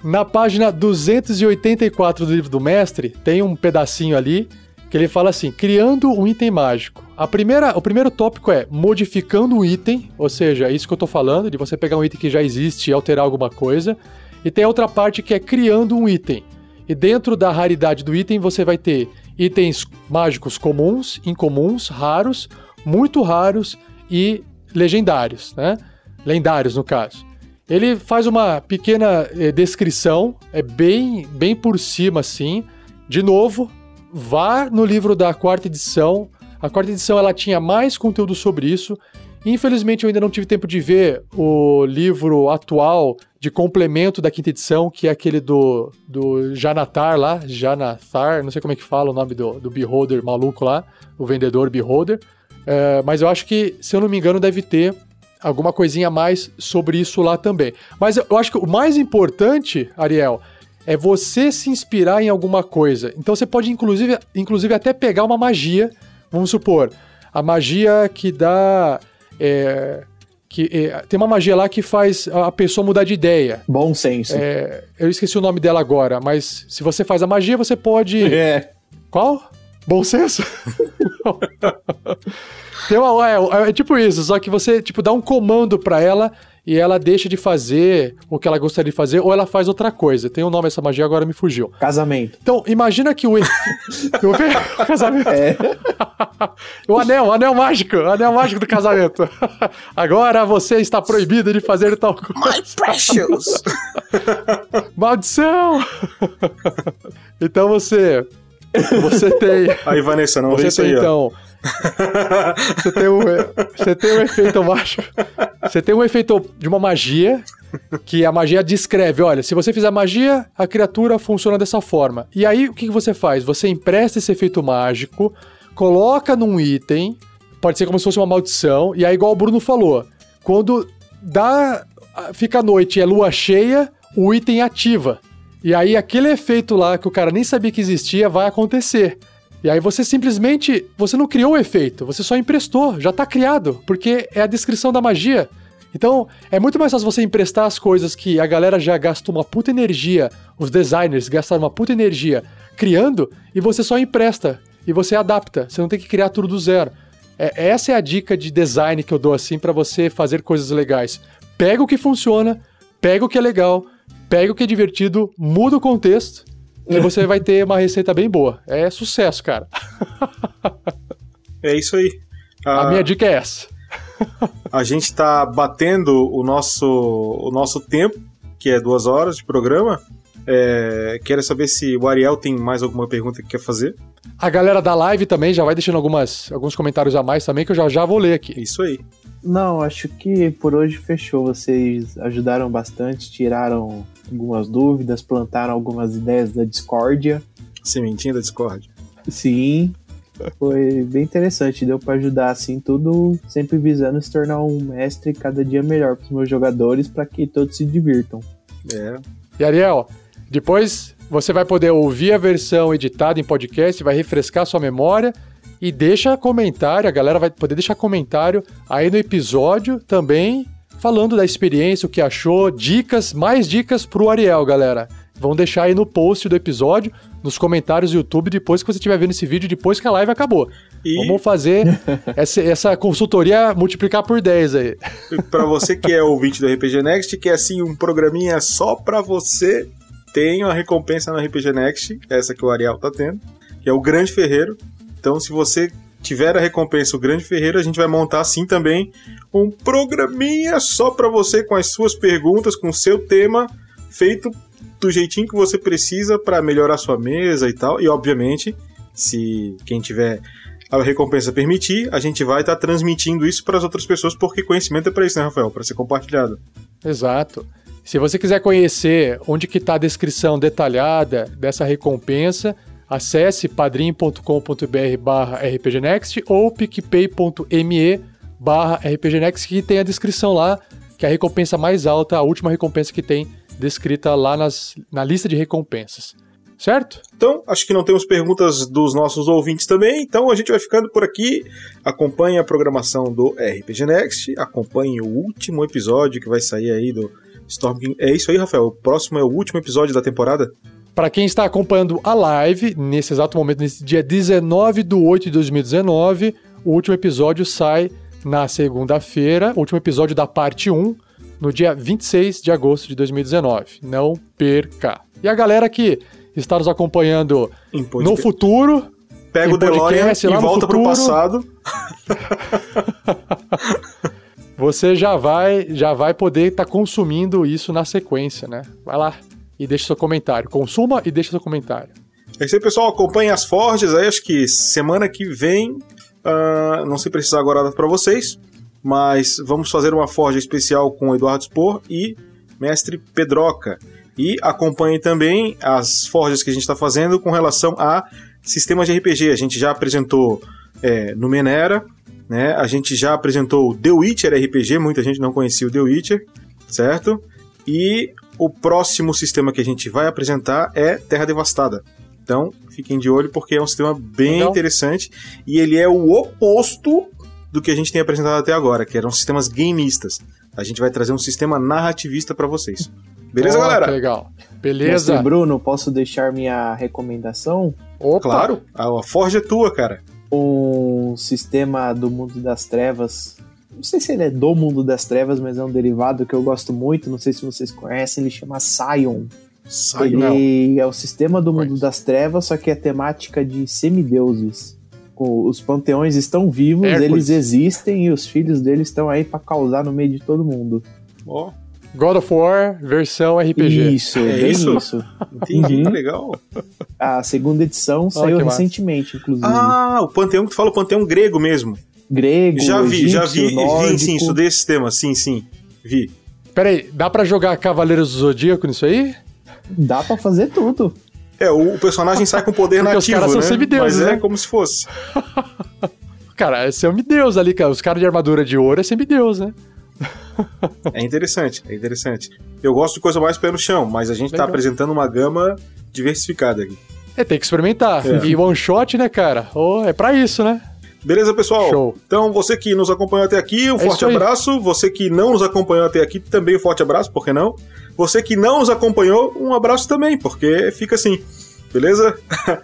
Na página 284 do livro do mestre, tem um pedacinho ali que ele fala assim: criando um item mágico. A primeira, o primeiro tópico é modificando um item, ou seja, é isso que eu tô falando, de você pegar um item que já existe e alterar alguma coisa. E tem a outra parte que é criando um item. E dentro da raridade do item você vai ter itens mágicos comuns, incomuns, raros, muito raros e legendários, né? Lendários no caso. Ele faz uma pequena eh, descrição, é bem, bem por cima assim. De novo, vá no livro da quarta edição. A quarta edição ela tinha mais conteúdo sobre isso. Infelizmente eu ainda não tive tempo de ver o livro atual de complemento da quinta edição, que é aquele do, do Janatar lá, Janathar, não sei como é que fala o nome do, do Beholder maluco lá, o vendedor Beholder. É, mas eu acho que, se eu não me engano, deve ter alguma coisinha a mais sobre isso lá também. Mas eu acho que o mais importante, Ariel, é você se inspirar em alguma coisa. Então você pode, inclusive, inclusive até pegar uma magia, vamos supor, a magia que dá. É, que é, tem uma magia lá que faz a pessoa mudar de ideia. Bom senso. É, eu esqueci o nome dela agora, mas se você faz a magia, você pode. [laughs] É. Qual? Bom senso? [laughs] tem uma, é, é, tipo isso, só que você tipo dá um comando para ela e ela deixa de fazer o que ela gostaria de fazer ou ela faz outra coisa. Tem um nome essa magia, agora me fugiu. Casamento. Então, imagina que o. [laughs] o casamento. É. [laughs] o anel, o anel mágico, o anel mágico do casamento. [laughs] agora você está proibido de fazer tal coisa. My precious! Maldição! então você. Você tem. Aí, Vanessa, não você isso tem, aí, então. você tem um, você tem um efeito mágico. Você tem um efeito de uma magia que a magia descreve, olha, se você fizer magia, a criatura funciona dessa forma. E aí o que, que você faz? Você empresta esse efeito mágico, coloca num item, pode ser como se fosse uma maldição. E aí, igual o Bruno falou, quando dá. fica noite e é lua cheia, o item ativa. E aí aquele efeito lá que o cara nem sabia que existia vai acontecer. E aí você simplesmente, você não criou o efeito, você só emprestou, já tá criado, porque é a descrição da magia. Então, é muito mais fácil você emprestar as coisas que a galera já gastou uma puta energia, os designers gastaram uma puta energia criando, e você só empresta, e você adapta, você não tem que criar tudo do zero. É, essa é a dica de design que eu dou assim para você fazer coisas legais. Pega o que funciona, pega o que é legal, pega o que é divertido, muda o contexto e [laughs] você vai ter uma receita bem boa. É sucesso, cara. [laughs] é isso aí. A, a minha dica é essa. [laughs] a gente está batendo o nosso, o nosso tempo, que é duas horas de programa. É, quero saber se o Ariel tem mais alguma pergunta que quer fazer. A galera da live também já vai deixando algumas, alguns comentários a mais também, que eu já, já vou ler aqui. Isso aí. Não, acho que por hoje fechou. Vocês ajudaram bastante, tiraram algumas dúvidas, plantaram algumas ideias da discórdia. Sementinha da discórdia. Sim, foi bem interessante. Deu para ajudar assim tudo, sempre visando se tornar um mestre cada dia melhor para os meus jogadores, para que todos se divirtam. É. E Ariel, depois você vai poder ouvir a versão editada em podcast, vai refrescar sua memória e deixa comentário, a galera vai poder deixar comentário aí no episódio também, falando da experiência, o que achou, dicas, mais dicas pro Ariel, galera. Vão deixar aí no post do episódio, nos comentários do YouTube, depois que você estiver vendo esse vídeo, depois que a live acabou. E... Vamos fazer [laughs] essa, essa, consultoria multiplicar por 10 aí. Para você que é ouvinte do RPG Next, que é assim um programinha só para você, tem uma recompensa no RPG Next, essa que o Ariel tá tendo, que é o Grande Ferreiro. Então, se você tiver a recompensa o Grande Ferreiro, a gente vai montar assim também um programinha só para você com as suas perguntas, com o seu tema feito do jeitinho que você precisa para melhorar sua mesa e tal. E obviamente, se quem tiver a recompensa permitir, a gente vai estar tá transmitindo isso para as outras pessoas, porque conhecimento é para isso, né, Rafael? Para ser compartilhado. Exato. Se você quiser conhecer onde que está a descrição detalhada dessa recompensa, Acesse padrim.com.br barra rpgnext ou picpay.me barra rpgnext que tem a descrição lá, que é a recompensa mais alta, a última recompensa que tem descrita lá nas, na lista de recompensas. Certo? Então, acho que não temos perguntas dos nossos ouvintes também, então a gente vai ficando por aqui. Acompanhe a programação do RPG Next, acompanhe o último episódio que vai sair aí do Storm King. É isso aí, Rafael? O próximo é o último episódio da temporada? Para quem está acompanhando a live, nesse exato momento, nesse dia 19 de 8 de 2019, o último episódio sai na segunda-feira, o último episódio da parte 1, no dia 26 de agosto de 2019. Não perca. E a galera que está nos acompanhando no futuro, pega o DeLorean e volta para o passado. [laughs] você já vai, já vai poder estar tá consumindo isso na sequência, né? Vai lá, e deixe seu comentário. Consuma e deixe seu comentário. É isso aí, pessoal. Acompanhe as forjas aí. Acho que semana que vem. Uh, não sei precisar agora para vocês. Mas vamos fazer uma forja especial com Eduardo Spor e Mestre Pedroca. E acompanhe também as forjas que a gente está fazendo com relação a sistemas de RPG. A gente já apresentou é, no Menera, né? A gente já apresentou The Witcher RPG, muita gente não conhecia o The Witcher, certo? E o próximo sistema que a gente vai apresentar é Terra Devastada. Então, fiquem de olho porque é um sistema bem Legal. interessante e ele é o oposto do que a gente tem apresentado até agora, que eram sistemas gameistas. A gente vai trazer um sistema narrativista para vocês. Beleza, oh, galera? legal. Beleza. Mestre Bruno, posso deixar minha recomendação? Opa. Claro, a forja é tua, cara. Um sistema do mundo das trevas não sei se ele é do mundo das trevas, mas é um derivado que eu gosto muito. Não sei se vocês conhecem. Ele chama Sion. Sion. Ele é o sistema do mundo das trevas, só que é temática de semideuses. Os panteões estão vivos, Hércules. eles existem e os filhos deles estão aí para causar no meio de todo mundo. Oh. God of War versão RPG. Isso, é isso. isso. Entendi, uhum. legal. A segunda edição saiu recentemente, inclusive. Ah, o panteão que tu fala, o panteão grego mesmo grego, Já vi, egípcio, já vi, nórdico. sim, sim, estudei esse tema, sim, sim, vi. Peraí, dá para jogar Cavaleiros do Zodíaco nisso aí? Dá para fazer tudo. É, o, personagem sai com poder [laughs] nativo, os caras né? são semideuses, Mas é né? como se fosse. [laughs] cara, é semideus ali, cara. Os caras de armadura de ouro é semideus, né? [laughs] É interessante, é interessante. Eu gosto de coisa mais pé no chão, mas a gente tá Legal. apresentando uma gama diversificada aqui. É, tem que experimentar. É. E one shot, né, cara? Oh, é pra isso, né? Beleza, pessoal? Show. Então, você que nos acompanhou até aqui, um É forte abraço. Você que não nos acompanhou até aqui, também um forte abraço, por que não? Você que não nos acompanhou, um abraço também, porque fica assim. Beleza? [laughs]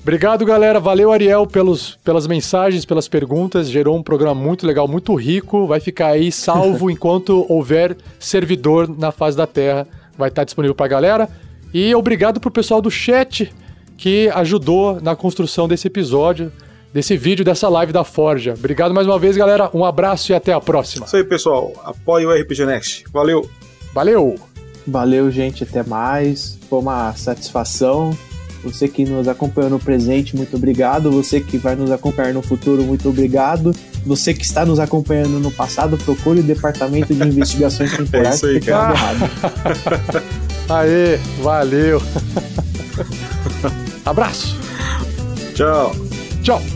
Obrigado, galera. Valeu, Ariel, pelos, pelas mensagens, pelas perguntas. Gerou um programa muito legal, muito rico. Vai ficar aí salvo [laughs] enquanto houver servidor na face da Terra. Vai estar disponível pra galera. E obrigado pro pessoal do chat que ajudou na construção desse episódio, desse vídeo, dessa live da Forja. Obrigado mais uma vez, galera. Um abraço e até a próxima. Isso aí, pessoal. Apoie o RPG Next. Valeu! Valeu! Valeu, gente, até mais. Foi uma satisfação. Você que nos acompanhou no presente, muito obrigado. Você que vai nos acompanhar no futuro, muito obrigado. Você que está nos acompanhando no passado, procure o Departamento de [laughs] Investigações Temporais, É isso aí, cara. errado. [laughs] Aê, valeu! [laughs] Abraço! Tchau! Tchau!